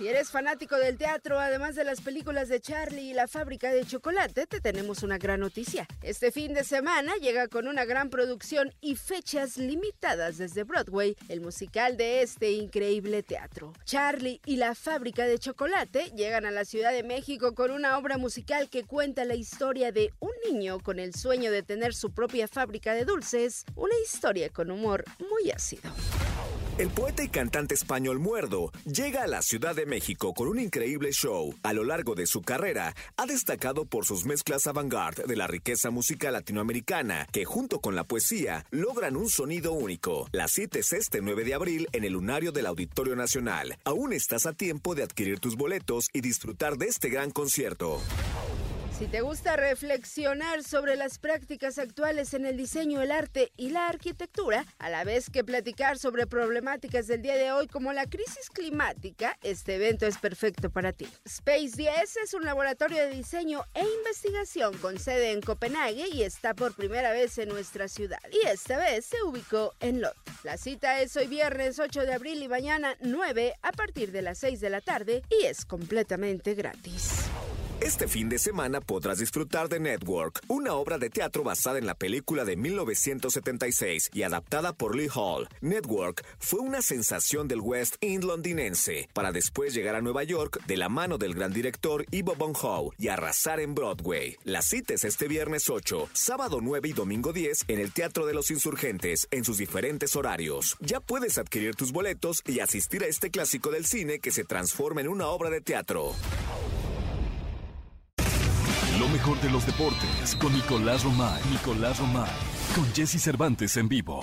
Si eres fanático del teatro, además de las películas de Charlie y la fábrica de chocolate, te tenemos una gran noticia. Este fin de semana llega con una gran producción y fechas limitadas desde Broadway, el musical de este increíble teatro. Charlie y la fábrica de chocolate llegan a la Ciudad de México con una obra musical que cuenta la historia de un niño con el sueño de tener su propia fábrica de dulces, una historia con humor muy ácido. El poeta y cantante español Muerdo llega a la Ciudad de México con un increíble show. A lo largo de su carrera, ha destacado por sus mezclas avant-garde de la riqueza musical latinoamericana, que junto con la poesía logran un sonido único. La cita es este 9 de abril en el Lunario del Auditorio Nacional. Aún estás a tiempo de adquirir tus boletos y disfrutar de este gran concierto. Si te gusta reflexionar sobre las prácticas actuales en el diseño, el arte y la arquitectura, a la vez que platicar sobre problemáticas del día de hoy como la crisis climática, este evento es perfecto para ti. Space 10 es un laboratorio de diseño e investigación con sede en Copenhague y está por primera vez en nuestra ciudad. Y esta vez se ubicó en Lot. La cita es hoy viernes 8 de abril y mañana 9 a partir de las 6 de la tarde y es completamente gratis. Este fin de semana podrás disfrutar de Network, una obra de teatro basada en la película de 1976 y adaptada por Lee Hall. Network fue una sensación del West End londinense, para después llegar a Nueva York de la mano del gran director Ivo Von Howe y arrasar en Broadway. La cita es este viernes 8, sábado 9 y domingo 10 en el Teatro de los Insurgentes, en sus diferentes horarios. Ya puedes adquirir tus boletos y asistir a este clásico del cine que se transforma en una obra de teatro. Lo mejor de los deportes con Nicolás Romay. Nicolás Romay. Con Jesse Cervantes en vivo.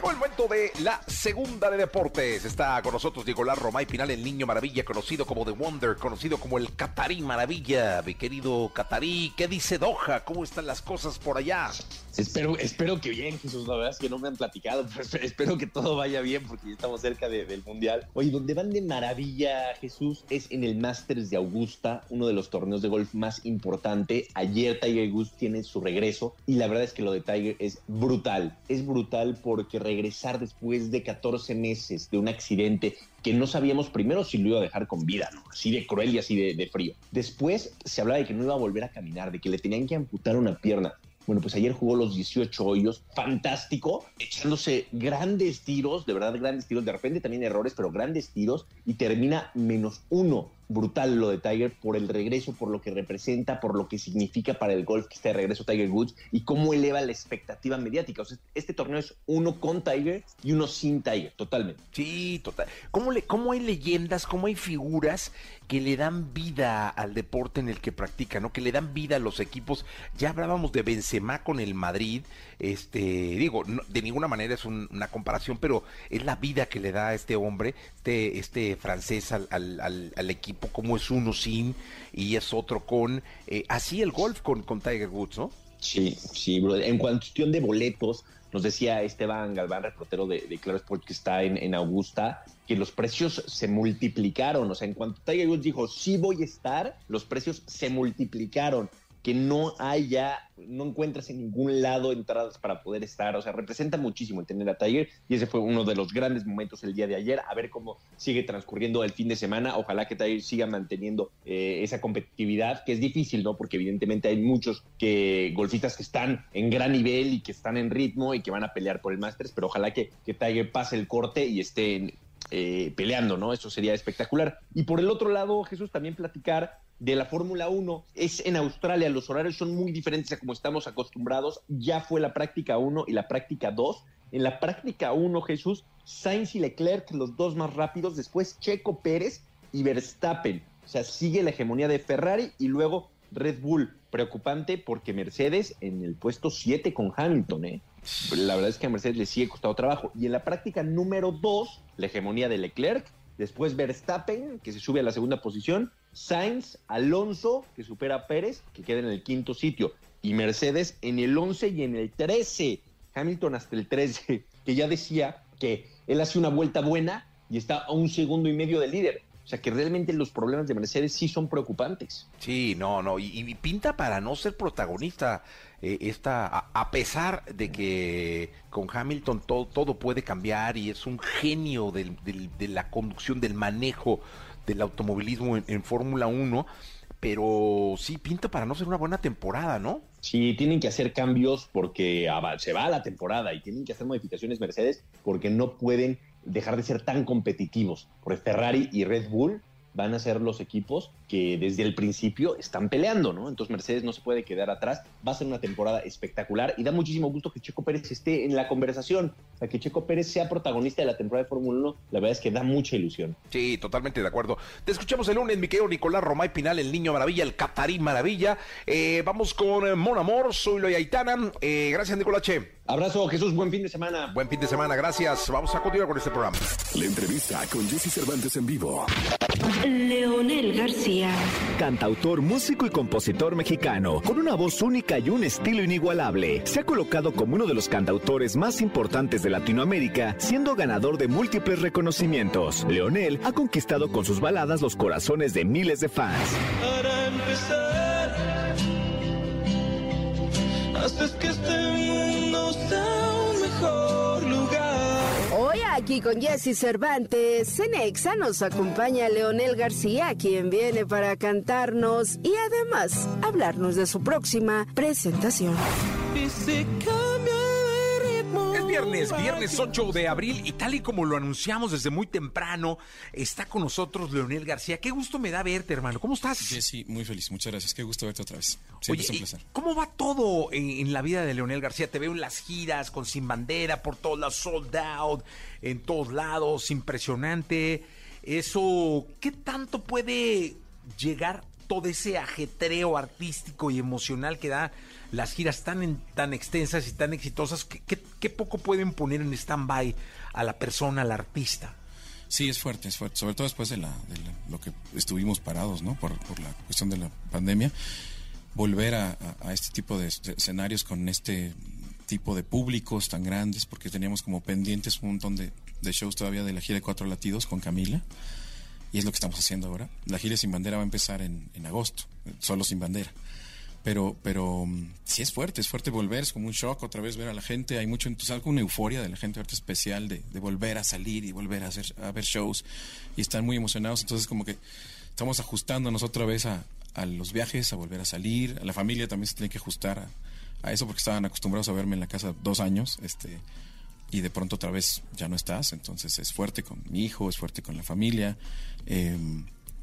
Llegó el momento de la segunda de deportes. Está con nosotros Nicolás Romay Pinal, el niño maravilla, conocido como The Wonder, conocido como el Catarí Maravilla. Mi querido Catarí, ¿qué dice Doha? ¿Cómo están las cosas por allá? Espero, espero que bien, Jesús. La verdad es que no me han platicado, pero espero que todo vaya bien porque ya estamos cerca del Mundial. Oye, donde van de maravilla, Jesús, es en el Masters de Augusta, uno de los torneos de golf más importante. Ayer Tiger Woods tiene su regreso y la verdad es que lo de Tiger es brutal. Es brutal porque regresar después de 14 meses de un accidente que no sabíamos primero si lo iba a dejar con vida. Así de cruel y así de, de frío. Después se hablaba de que no iba a volver a caminar, de que le tenían que amputar una pierna. Bueno, pues ayer jugó los 18 hoyos, fantástico, echándose grandes tiros, de verdad grandes tiros, de repente también errores, pero grandes tiros, y termina menos uno. Brutal lo de Tiger por el regreso, por lo que representa, por lo que significa para el golf que esté de regreso Tiger Woods y cómo eleva la expectativa mediática. O sea, este torneo es uno con Tiger y uno sin Tiger, totalmente. Sí, total. ¿Cómo, le, ¿Cómo hay leyendas, cómo hay figuras que le dan vida al deporte en el que practican, ¿no? Que le dan vida a los equipos. Ya hablábamos de Benzema con el Madrid, este, digo, no, de ninguna manera es un, una comparación, pero es la vida que le da a este hombre, este, este francés al, al, al, al equipo, como es uno sin y es otro con. Eh, así el golf con, Tiger Woods, ¿no? Sí, sí, bro. En cuestión de boletos, nos decía Esteban Galván, reportero de, de Claro Sport que está en, Augusta, que los precios se multiplicaron. O sea, en cuanto Tiger Woods dijo, sí voy a estar, los precios se multiplicaron. Que no hay ya, no encuentras en ningún lado entradas para poder estar. O sea, representa muchísimo el tener a Tiger y ese fue uno de los grandes momentos el día de ayer. A ver cómo sigue transcurriendo el fin de semana. Ojalá que Tiger siga manteniendo eh, esa competitividad, que es difícil, ¿no? Porque evidentemente hay muchos que golfistas que están en gran nivel y que están en ritmo y que van a pelear por el Masters, pero ojalá que, que Tiger pase el corte y esté eh, peleando, ¿no? Eso sería espectacular. Y por el otro lado, Jesús, también platicar de la Fórmula 1 es en Australia, los horarios son muy diferentes a como estamos acostumbrados. Ya fue la práctica 1 y la práctica 2. En la práctica 1, Jesús, Sainz y Leclerc, los dos más rápidos, después Checo Pérez y Verstappen. O sea, sigue la hegemonía de Ferrari y luego Red Bull. Preocupante porque Mercedes en el puesto 7 con Hamilton, ¿eh? La verdad es que a Mercedes le sigue costado trabajo. Y en la práctica número 2, la hegemonía de Leclerc, después Verstappen, que se sube a la segunda posición, Sainz, Alonso, que supera a Pérez, que queda en el quinto sitio, y Mercedes en el 11 y en el 13. Hamilton hasta el 13, que ya decía que él hace una vuelta buena y está a un segundo y medio del líder. O sea que realmente los problemas de Mercedes sí son preocupantes. Sí, no, no, y, y pinta para no ser protagonista. Eh, esta, a, a, pesar de que con Hamilton todo, todo puede cambiar y es un genio del, del, de la conducción, del manejo del automovilismo en, en Fórmula 1, pero sí pinta para no ser una buena temporada, ¿no? Sí, tienen que hacer cambios porque se va la temporada y tienen que hacer modificaciones Mercedes porque no pueden dejar de ser tan competitivos. Porque Ferrari y Red Bull van a ser los equipos que desde el principio están peleando, ¿no? Entonces Mercedes no se puede quedar atrás, va a ser una temporada espectacular y da muchísimo gusto que Checo Pérez esté en la conversación, o sea, que Checo Pérez sea protagonista de la temporada de Fórmula 1, la verdad es que da mucha ilusión. Sí, totalmente de acuerdo. Te escuchamos el lunes, mi querido Nicolás Romay Pinal, el niño maravilla, el catarí maravilla. Eh, vamos con Mon Amor, soy Loy Aitana. Eh, gracias, Nicolache. Abrazo, Jesús, buen fin de semana. Buen fin de semana, gracias. Vamos a continuar con este programa. La entrevista con Jesse Cervantes en vivo. Leonel García. Cantautor, músico y compositor mexicano, con una voz única y un estilo inigualable, se ha colocado como uno de los cantautores más importantes de Latinoamérica, siendo ganador de múltiples reconocimientos. Leonel ha conquistado con sus baladas los corazones de miles de fans. Para empezar, haces que este mundo aquí con Jesse Cervantes, Cenexa nos acompaña Leonel García, quien viene para cantarnos y además hablarnos de su próxima presentación. Viernes, viernes 8 de abril y tal y como lo anunciamos desde muy temprano, está con nosotros Leonel García. Qué gusto me da verte, hermano. ¿Cómo estás? Jessy, muy feliz, muchas gracias. Qué gusto verte otra vez. Siempre Oye, es un ¿y placer. ¿cómo va todo en, en la vida de Leonel García? Te veo en las giras, con Sin Bandera, por todos lados, sold out, en todos lados, impresionante. Eso, ¿qué tanto puede llegar todo ese ajetreo artístico y emocional que da las giras tan, en- tan extensas y tan exitosas? ¿Qué, qué- qué poco pueden poner en stand-by a la persona, al artista? Sí, es fuerte, es fuerte. Sobre todo después de, la, de lo que estuvimos parados, ¿no? Por, la cuestión de la pandemia. Volver a, este tipo de es- de escenarios con este tipo de públicos tan grandes, porque teníamos como pendientes un montón de, shows todavía de la gira de Cuatro Latidos con Camila. Y es lo que estamos haciendo ahora. La gira sin bandera va a empezar en agosto, solo sin bandera. Pero, pero mm, sí es fuerte, es fuerte volver, es como un shock otra vez ver a la gente. Hay mucho entusiasmo, una euforia de la gente ahorita especial de, de volver a salir y volver a hacer a ver shows y están muy emocionados. Entonces, como que estamos ajustándonos otra vez a, a los viajes, a volver a salir. A la familia también se tiene que ajustar a, a eso porque estaban acostumbrados a verme en la casa dos años. Este, y de pronto otra vez ya no estás, entonces es fuerte con mi hijo, es fuerte con la familia, eh,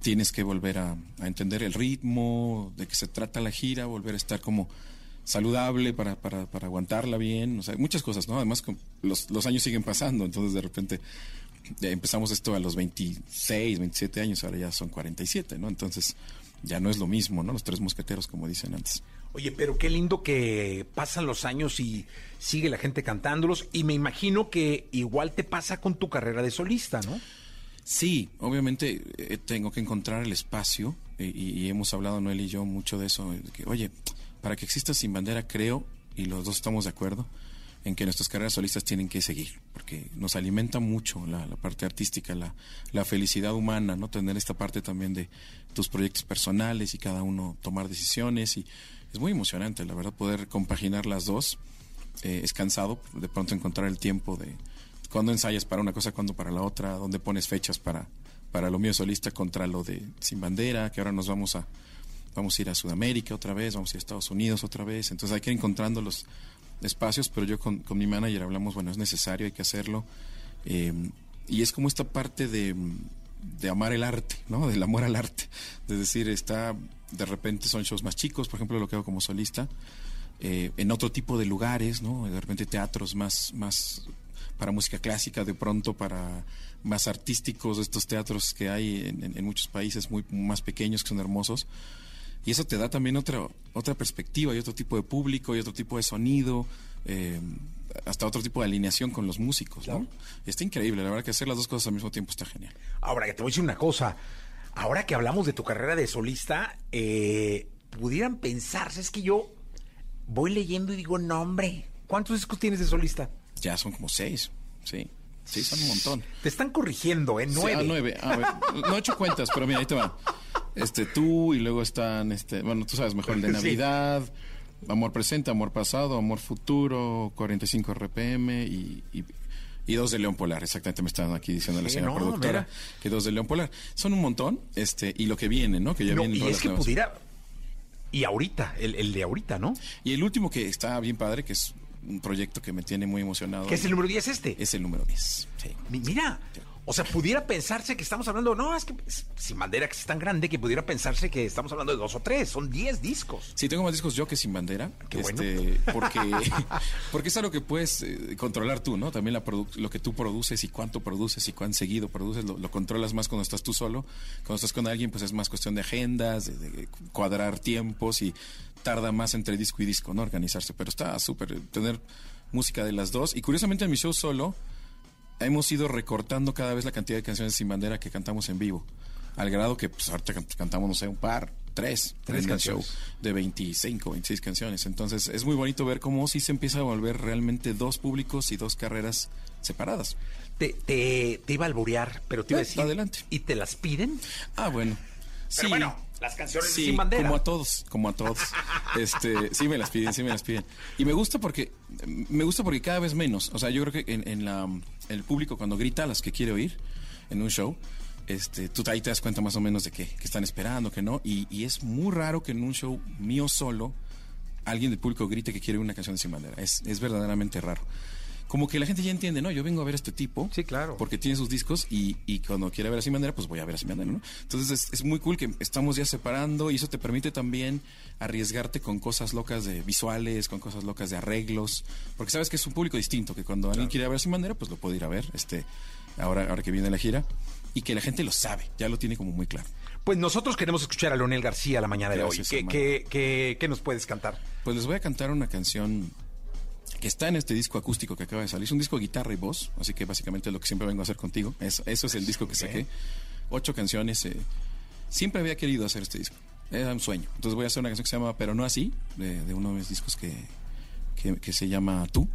tienes que volver a, entender el ritmo, de qué se trata la gira, volver a estar como saludable para, para, para aguantarla bien, o sea, muchas cosas, ¿no? Además los, los años siguen pasando, entonces de repente empezamos esto a los 26, 27 años, ahora ya son 47, ¿no? Entonces ya no es lo mismo, ¿no? Los tres mosqueteros, como dicen antes. Oye, pero qué lindo que pasan los años y sigue la gente cantándolos. Y me imagino que igual te pasa con tu carrera de solista, ¿no? Sí, obviamente eh, tengo que encontrar el espacio y, y- hemos hablado Noel y yo mucho de eso. que, oye, para que exista Sin Bandera creo, y los dos estamos de acuerdo, en que nuestras carreras solistas tienen que seguir, porque nos alimenta mucho la, la parte artística, la, la felicidad humana, no tener esta parte también de tus proyectos personales y cada uno tomar decisiones y es muy emocionante, la verdad, poder compaginar las dos. Eh, es cansado de pronto encontrar el tiempo de cuándo ensayas para una cosa, cuándo para la otra, dónde pones fechas para, para lo mío solista contra lo de Sin Bandera, que ahora nos vamos a vamos a ir a Sudamérica otra vez, vamos a ir a Estados Unidos otra vez, entonces hay que ir encontrando los espacios, pero yo con, con mi manager hablamos, bueno, es necesario, hay que hacerlo, eh, y es como esta parte de, de amar el arte, ¿no? Del amor al arte, de decir, está, de repente son shows más chicos, por ejemplo, lo que hago como solista, eh, en otro tipo de lugares, ¿no? De repente teatros más, más para música clásica, de pronto para más artísticos, estos teatros que hay en, en- muchos países muy más pequeños que son hermosos. Y eso te da también otra, otra perspectiva y otro tipo de público y otro tipo de sonido, eh, hasta otro tipo de alineación con los músicos, ¿no? Está increíble, la verdad que hacer las dos cosas al mismo tiempo está genial. Ahora, que te voy a decir una cosa. Ahora que hablamos de tu carrera de solista, eh, pudieran pensarse, es que yo voy leyendo y digo, no, hombre, ¿cuántos discos tienes de solista? Ya son como seis, sí. Sí, son un montón. Te están corrigiendo, ¿eh? Sí, Nueve. ah, nueve. A ver, no he hecho cuentas, pero mira, ahí te va. Este, tú y luego están, este, bueno, tú sabes mejor el de Sí. Navidad, Amor Presente, Amor Pasado, Amor Futuro, 45 RPM y, y, y dos de León Polar. Exactamente me estaban aquí diciendo la Sí, señora no, productora mira. que dos de León Polar. Son un montón, este, y lo que viene, ¿no? Que ya No, vienen y es que nuevas. pudiera... Y ahorita, el, el de ahorita, ¿no? Y el último que está bien padre, que es un proyecto que me tiene muy emocionado. ¿Qué es el número 10 este? Es el número 10. Sí. Mi- Mira, o sea, pudiera pensarse que estamos hablando, no, es que sin bandera que es tan grande que pudiera pensarse que estamos hablando de dos o tres, son diez discos. Sí, tengo más discos yo que sin bandera. Qué bueno. este, porque, porque es algo que puedes eh, controlar tú, ¿no? También la lo que tú produces y cuánto produces y cuán seguido produces, lo, lo controlas más cuando estás tú solo. Cuando estás con alguien, pues es más cuestión de agendas, de, de cuadrar tiempos y tarda más entre disco y disco, ¿no? Organizarse. Pero está súper tener música de las dos. Y curiosamente en mi show solo hemos ido recortando cada vez la cantidad de canciones sin bandera que cantamos en vivo. al grado que pues ahorita can- cantamos, no sé, un par, tres, Tres en el show canciones. de 25, 26 canciones. Entonces es muy bonito ver cómo sí se empieza a volver realmente dos públicos y dos carreras separadas. Te, te, te iba a alburear, pero te iba a Eh, decir. adelante. ¿Y te las piden? Ah, bueno. Pero Sí. bueno, las canciones Sí, sin bandera. como a todos, como a todos. Este, sí me las piden, sí me las piden. Y me gusta porque me gusta porque cada vez menos. O sea, yo creo que en, en la el público cuando grita a las que quiere oír en un show, este, tú ahí te das cuenta más o menos de qué, que están esperando, que no. Y, y es muy raro que en un show mío solo alguien del público grite que quiere una canción de sin bandera. Es, es verdaderamente raro. Como que la gente ya entiende, no, yo vengo a ver a este tipo. Sí, claro. Porque tiene sus discos y, y cuando quiere ver a Sin Bandera, pues voy a ver a Sin Bandera, ¿no? Entonces es, es muy cool que estamos ya separando y eso te permite también arriesgarte con cosas locas de visuales, con cosas locas de arreglos, porque sabes que es un público distinto, que cuando alguien quiere ver a Sin Bandera, pues lo puede ir a ver, este, ahora, ahora que viene la gira, y que la gente lo sabe, ya lo tiene como muy claro. Pues nosotros queremos escuchar a Leonel García la mañana Gracias, de hoy. ¿Qué, qué, qué, qué nos puedes cantar? Pues les voy a cantar una canción que está en este disco acústico que acaba de salir. Es un disco de guitarra y voz, así que básicamente es lo que siempre vengo a hacer contigo. Es- eso es el disco que saqué. Ocho canciones. eh, siempre había querido hacer este disco. Era un sueño. Entonces voy a hacer una canción que se llama Pero no así, de, de uno de mis discos que, que, que se llama Tú.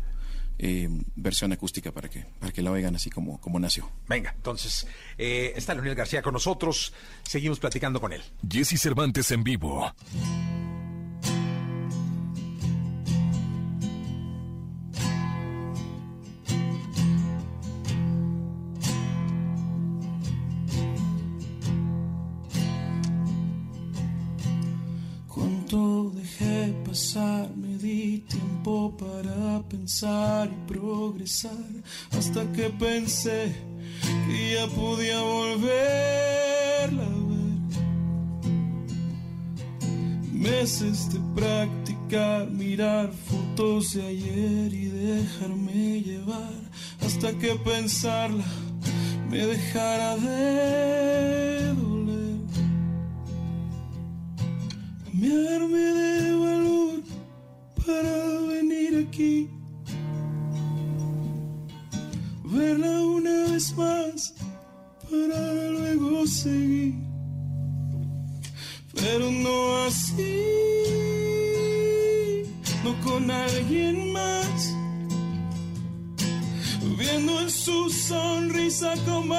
eh, versión acústica para que, para que la oigan así como, como nació. Venga, entonces eh, está Leonel García con nosotros. Seguimos platicando con él. Jesse Cervantes en vivo. Tiempo para pensar y progresar, hasta que pensé que ya podía volverla a ver. Meses de practicar, mirar fotos de ayer y dejarme llevar, hasta que pensarla me dejara de doler. Me armé de valor para venir aquí, verla una vez más para luego seguir, pero no así, no con alguien más, viendo en su sonrisa como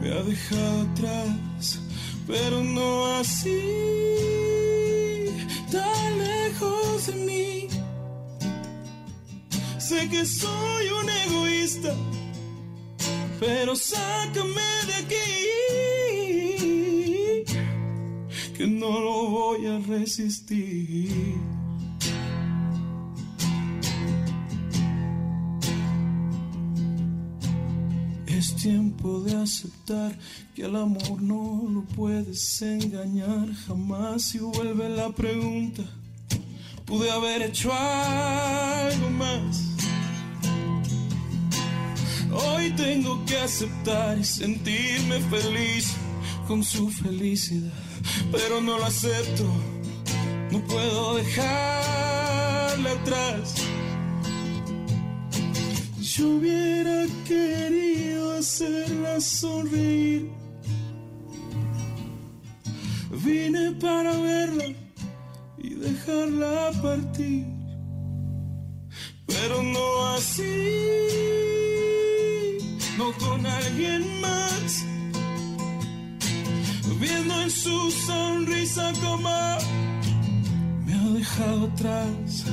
me ha dejado atrás, pero no así, lejos de mí. Sé que soy un egoísta, pero sácame de aquí, que no lo voy a resistir. Es tiempo de aceptar que al amor no lo puedes engañar jamás. Y vuelve la pregunta, pude haber hecho algo más. Hoy tengo que aceptar y sentirme feliz con su felicidad, pero no lo acepto, no puedo dejarla atrás. Yo hubiera querido hacerla sonreír. Vine para verla dejarla partir. Pero no así, no con alguien más. Viendo en su sonrisa como me ha dejado atrás.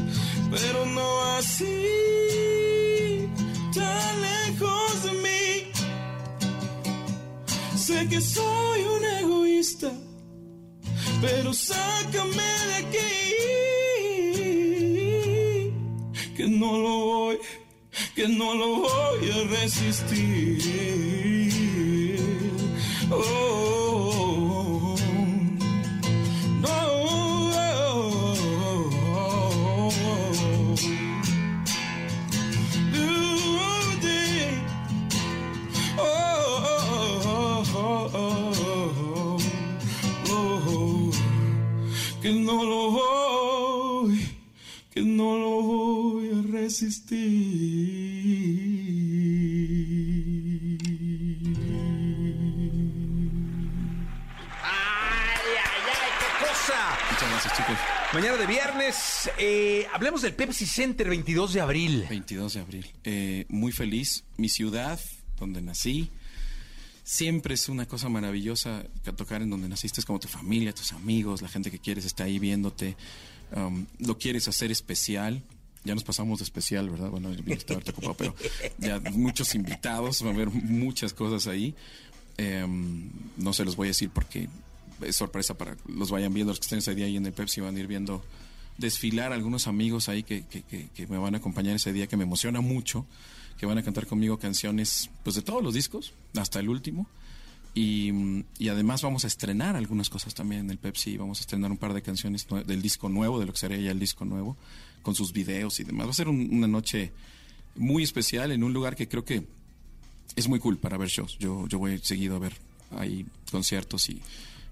Pero no así tan lejos de mí. Sé que soy un egoísta, pero sácame de aquí. Que no lo voy, que no lo voy a resistir. Oh, existir. ¡Ay, ay, ay! ¡Qué cosa! Muchas gracias, chicos. Mañana de viernes, eh, hablemos del Pepsi Center 22 de abril. 22 de abril. Eh, muy feliz. Mi ciudad, donde nací. Siempre es una cosa maravillosa tocar en donde naciste, es como tu familia, tus amigos, la gente que quieres está ahí viéndote. Um, lo quieres hacer especial ya nos pasamos de especial, ¿verdad? Bueno, está ocupado, pero ya muchos invitados, va a haber muchas cosas ahí. Em, no se los voy a decir porque es sorpresa para los vayan viendo, los que estén ese día ahí en el Pepsi van a ir viendo desfilar algunos amigos ahí que, que, me van a acompañar ese día, que me emociona mucho, que van a cantar conmigo canciones pues de todos los discos, hasta el último. Y, y, además vamos a estrenar algunas cosas también en el Pepsi, vamos a estrenar un par de canciones del disco nuevo, de lo que sería ya el disco nuevo, con sus videos y demás. Va a ser una noche muy especial en un lugar que creo que es muy cool para ver shows. Yo, yo voy seguido a ver ahí conciertos y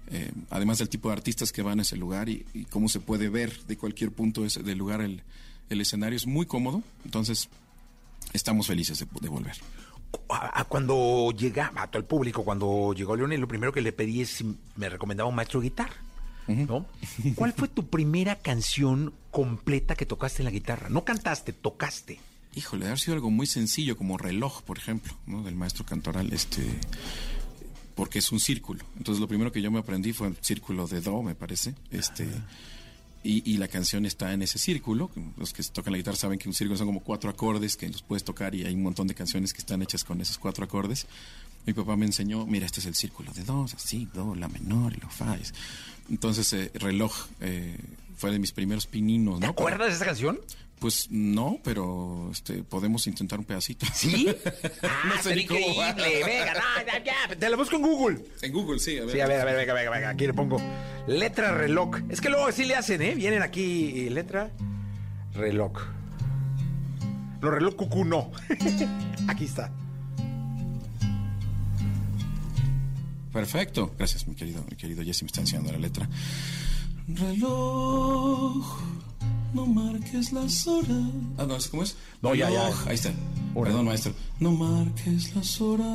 eh, además del tipo de artistas que van a ese lugar y, cómo se puede ver de cualquier punto ese, del lugar el, el, escenario es muy cómodo. Entonces, estamos felices de, volver. Cuando llega a todo el público, cuando llegó Leonel, lo primero que le pedí es si me recomendaba un maestro de guitarra. ¿no? ¿Cuál fue tu primera canción completa que tocaste en la guitarra? No cantaste, tocaste. Híjole, ha sido algo muy sencillo, como reloj, por ejemplo, ¿no? Del maestro cantoral, este porque es un círculo. Entonces lo primero que yo me aprendí fue el círculo de do, me parece. Este y, y, la canción está en ese círculo. Los que tocan la guitarra saben que un círculo son como cuatro acordes que los puedes tocar y hay un montón de canciones que están hechas con esos cuatro acordes. Mi papá me enseñó, mira, este es el círculo de do, así, do, la menor y lo fa. Entonces, eh, reloj eh, fue de mis primeros pininos. ¿no? ¿Te acuerdas de esa canción? Pues no, pero este podemos intentar un pedacito. ¿Sí? Ah, no sé increíble. Venga, ya, ya. Te la busco en Google. En Google, sí. A ver. Sí, a ver, a ver, venga, venga, venga. Aquí le pongo letra reloj. Es que luego sí le hacen, ¿eh? Vienen aquí letra reloj. No, reloj cucú no. aquí está. Perfecto. Gracias, mi querido, mi querido Jesse. Me está enseñando la letra. Reloj no marques las horas. Ah, no, ¿cómo es? No, ya, ya. Ahí está. Perdón, maestro. No marques las horas.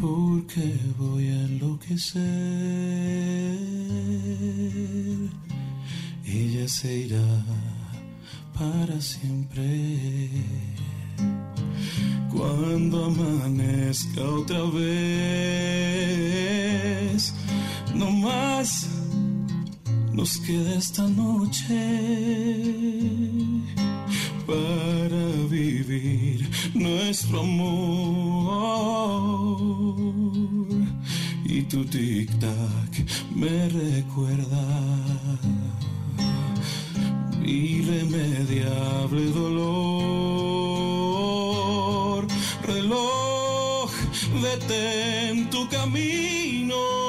Porque voy a enloquecer. Ella se irá para siempre. Cuando amanezca otra vez, no más nos queda esta noche para vivir nuestro amor. Y tu tic-tac me recuerda irremediable dolor. Reloj, detén tu camino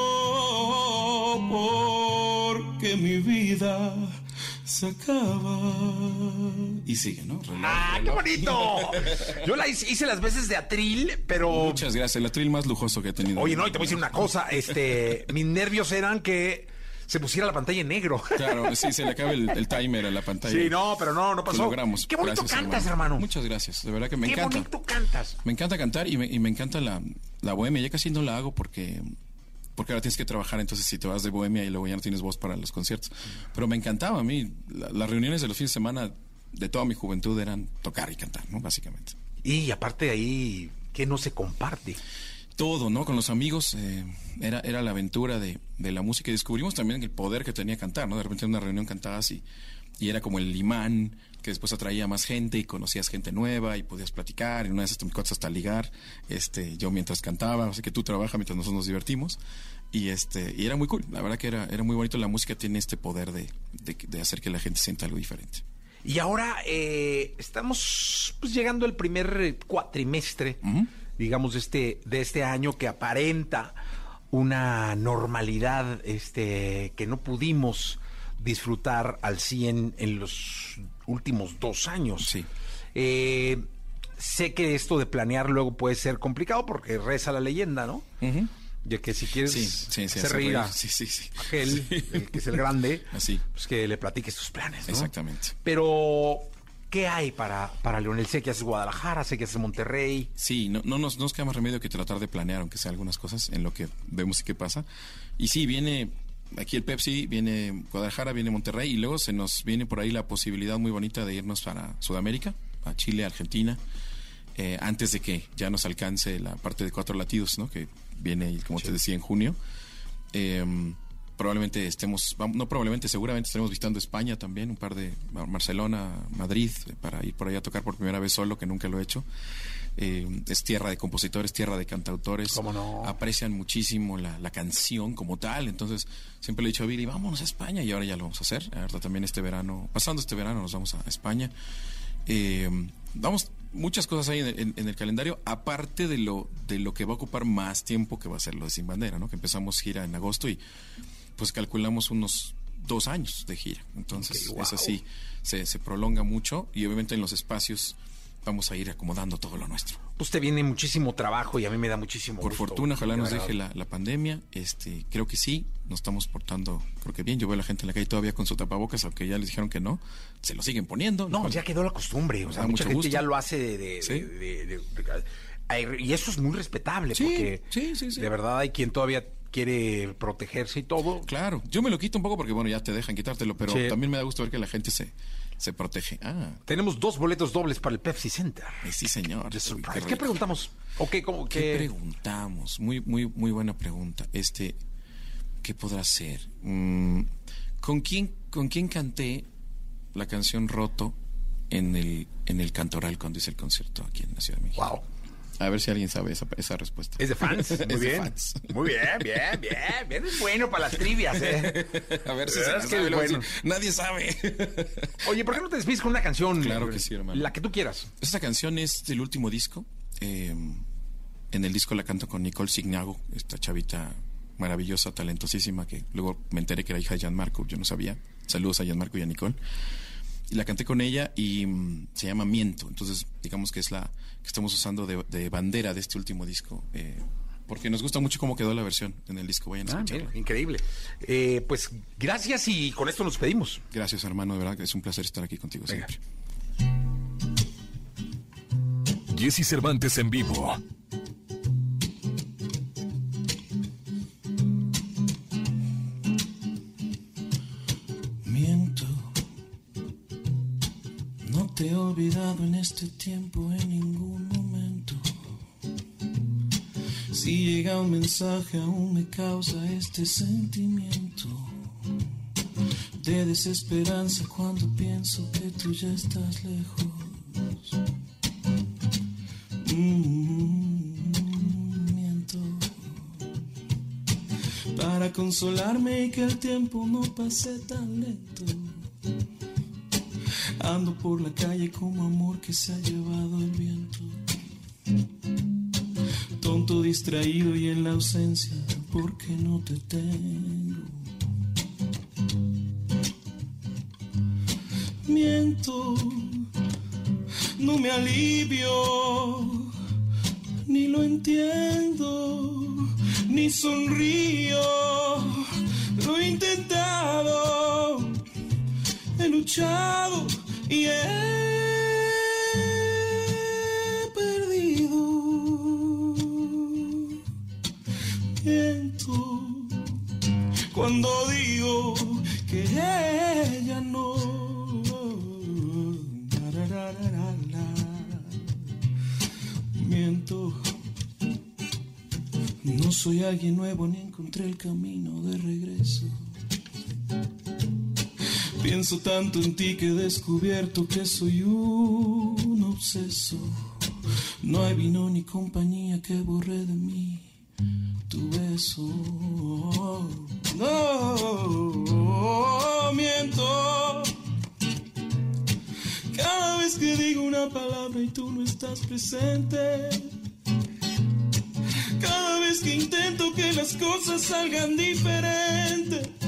mi vida se acaba. Y sigue, ¿no? ¡Ah, qué bonito! Yo la hice, las veces de atril, pero. Muchas gracias, el atril más lujoso que he tenido. Oye, no, y te voy a decir una cosa. Este, mis nervios eran que se pusiera la pantalla en negro. Claro, sí, se le acaba el, timer a la pantalla. Sí, no, pero no, no pasó. logramos. Qué bonito cantas, hermano. Muchas gracias, de verdad que me encanta. Qué bonito cantas. Me encanta cantar y me, y me encanta la, la bohemia. Ya casi no la hago porque porque ahora tienes que trabajar, entonces si te vas de bohemia y luego ya no tienes voz para los conciertos. Pero me encantaba a mí, las reuniones de los fines de semana de toda mi juventud eran tocar y cantar, ¿no? Básicamente. Y aparte de ahí, ¿qué no se comparte? Todo, ¿no? Con los amigos eh, era, era la aventura de, de, la música y descubrimos también el poder que tenía cantar, ¿no? De repente en una reunión cantabas y, y era como el imán que después atraía más gente y conocías gente nueva y podías platicar y una de esas cosas hasta ligar este yo mientras cantaba así que tú trabajas mientras nosotros nos divertimos. Y este y era muy cool la verdad que era era muy bonito la música tiene este poder de, de, hacer que la gente sienta algo diferente. Y ahora eh, estamos pues, llegando al primer cuatrimestre digamos de este de este año que aparenta una normalidad este que no pudimos disfrutar al 100 en los últimos dos años. Sí. Eh, sé que esto de planear luego puede ser complicado porque reza la leyenda, ¿no? De que si quieres sí, sí, se reír sí, sí, sí. aquel, el que es el grande, Así. pues que le platiques tus planes, ¿no? Exactamente. Pero, ¿Qué hay para, para Leonel? Sé que haces Guadalajara, sé que haces Monterrey. Sí, no, no, nos, no nos queda más remedio que tratar de planear, aunque sea algunas cosas, en lo que vemos y qué pasa. Y sí, viene aquí el Pepsi, viene Guadalajara, viene Monterrey, y luego se nos viene por ahí la posibilidad muy bonita de irnos para Sudamérica, a Chile, Argentina, eh, antes de que ya nos alcance la parte de cuatro latidos, ¿no? Que viene, como te decía, en junio. Eh, probablemente estemos, no probablemente, seguramente estaremos visitando España también, un par de Barcelona, Madrid, eh, para ir por ahí a tocar por primera vez solo, que nunca lo he hecho. Eh, es tierra de compositores, tierra de cantautores. ¿Cómo no? Aprecian muchísimo la, la canción como tal. Entonces, siempre le he dicho a Billy, vámonos a España y ahora ya lo vamos a hacer. También este verano, pasando este verano, nos vamos a España. Eh, vamos, muchas cosas ahí en, en- en el calendario, aparte de lo, de lo que va a ocupar más tiempo, que va a ser lo de Sin Bandera, ¿no? Que empezamos gira en agosto y pues calculamos unos dos años de gira. Entonces, es así, se, se prolonga mucho y obviamente en los espacios vamos a ir acomodando todo lo nuestro. Usted viene muchísimo trabajo y a mí me da muchísimo Por gusto, fortuna, ojalá nos deje la, la pandemia. Este, creo que sí, nos estamos portando, creo que bien. Yo veo a la gente en la calle todavía con su tapabocas, aunque ya les dijeron que no. Se lo siguen poniendo. No, ya quedó la costumbre. O sea, mucha gente gusto. ya lo hace de. de- Sí. de- y eso es muy respetable, Sí, porque sí, sí, sí. de verdad hay quien todavía quiere protegerse y todo. Claro, yo me lo quito un poco porque, bueno, ya te dejan quitártelo, pero también me da gusto ver que la gente se, se protege. Ah, Tenemos dos boletos dobles para el Pepsi Center. sí, señor. The Uy, surprise. ¿Qué, preguntamos? ¿O qué, cómo, ¿Qué qué- preguntamos? Muy, muy, muy buena pregunta. Este, ¿qué podrá ser? Mm, ¿con quién, con quién canté la canción Roto en el, en el Cantoral cuando hice el concierto aquí en la Ciudad de México? Wow. A ver si alguien sabe esa, esa respuesta. ¿Es de fans? Muy Es de bien. fans. Muy bien, bien, bien. Bien, es bueno para las trivias, ¿eh? A ver si Es se la que bueno. Nadie sabe. Oye, ¿por qué no te despides con una canción? Claro que sí, hermano. La que tú quieras. Esta canción es del último disco. eh, en el disco la canto con Nicole Signago, esta chavita maravillosa, talentosísima, que luego me enteré que era hija de Gianmarco, yo no sabía. Saludos a Gianmarco y a Nicole. Y la canté con ella y mm, se llama Miento. Entonces, digamos que es la que estamos usando de, de bandera de este último disco. eh, porque nos gusta mucho cómo quedó la versión en el disco. Vayan a Ah, escucharla. mira, increíble. Eh, pues gracias y con esto nos pedimos. Gracias, hermano. De verdad que es un placer estar aquí contigo Venga. siempre. Jesse Cervantes en vivo. En este tiempo en ningún momento. Si llega un mensaje aún me causa este sentimiento de desesperanza cuando pienso que tú ya estás lejos. Mm, miento para consolarme y que el tiempo no pase tan lento. Ando por la calle como amor que se ha llevado el viento. Tonto distraído y en la ausencia porque no te tengo. Miento, no me alivio, ni lo entiendo, ni sonrío. Lo he intentado, he luchado y he perdido. Miento cuando digo que ella no. Miento. No soy alguien nuevo ni encontré el camino de regreso. Pienso tanto en ti que he descubierto que soy un obseso. No hay vino ni compañía que borre de mí tu beso. No miento. Cada vez que digo una palabra y tú no estás presente. Cada vez que intento que las cosas salgan diferentes.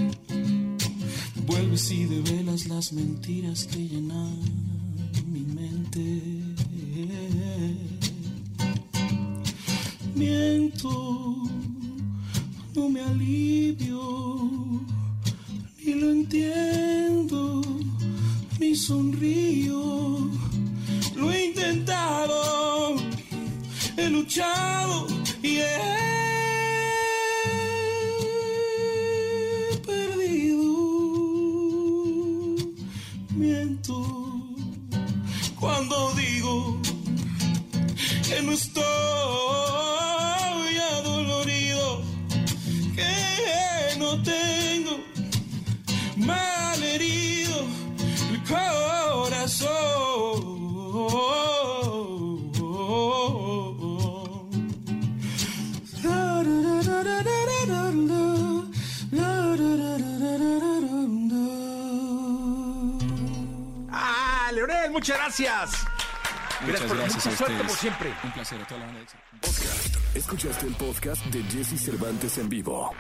Vuelves y develas las mentiras que llenan mi mente. Miento, no me alivio, ni lo entiendo, ni sonrío. Lo he intentado, he luchado y he cuando digo que no estoy Muchas gracias. Muchas por- gracias mucha a suerte ustedes. por siempre. Un placer a toda la banda. Escuchaste el podcast de Jesse Cervantes en vivo.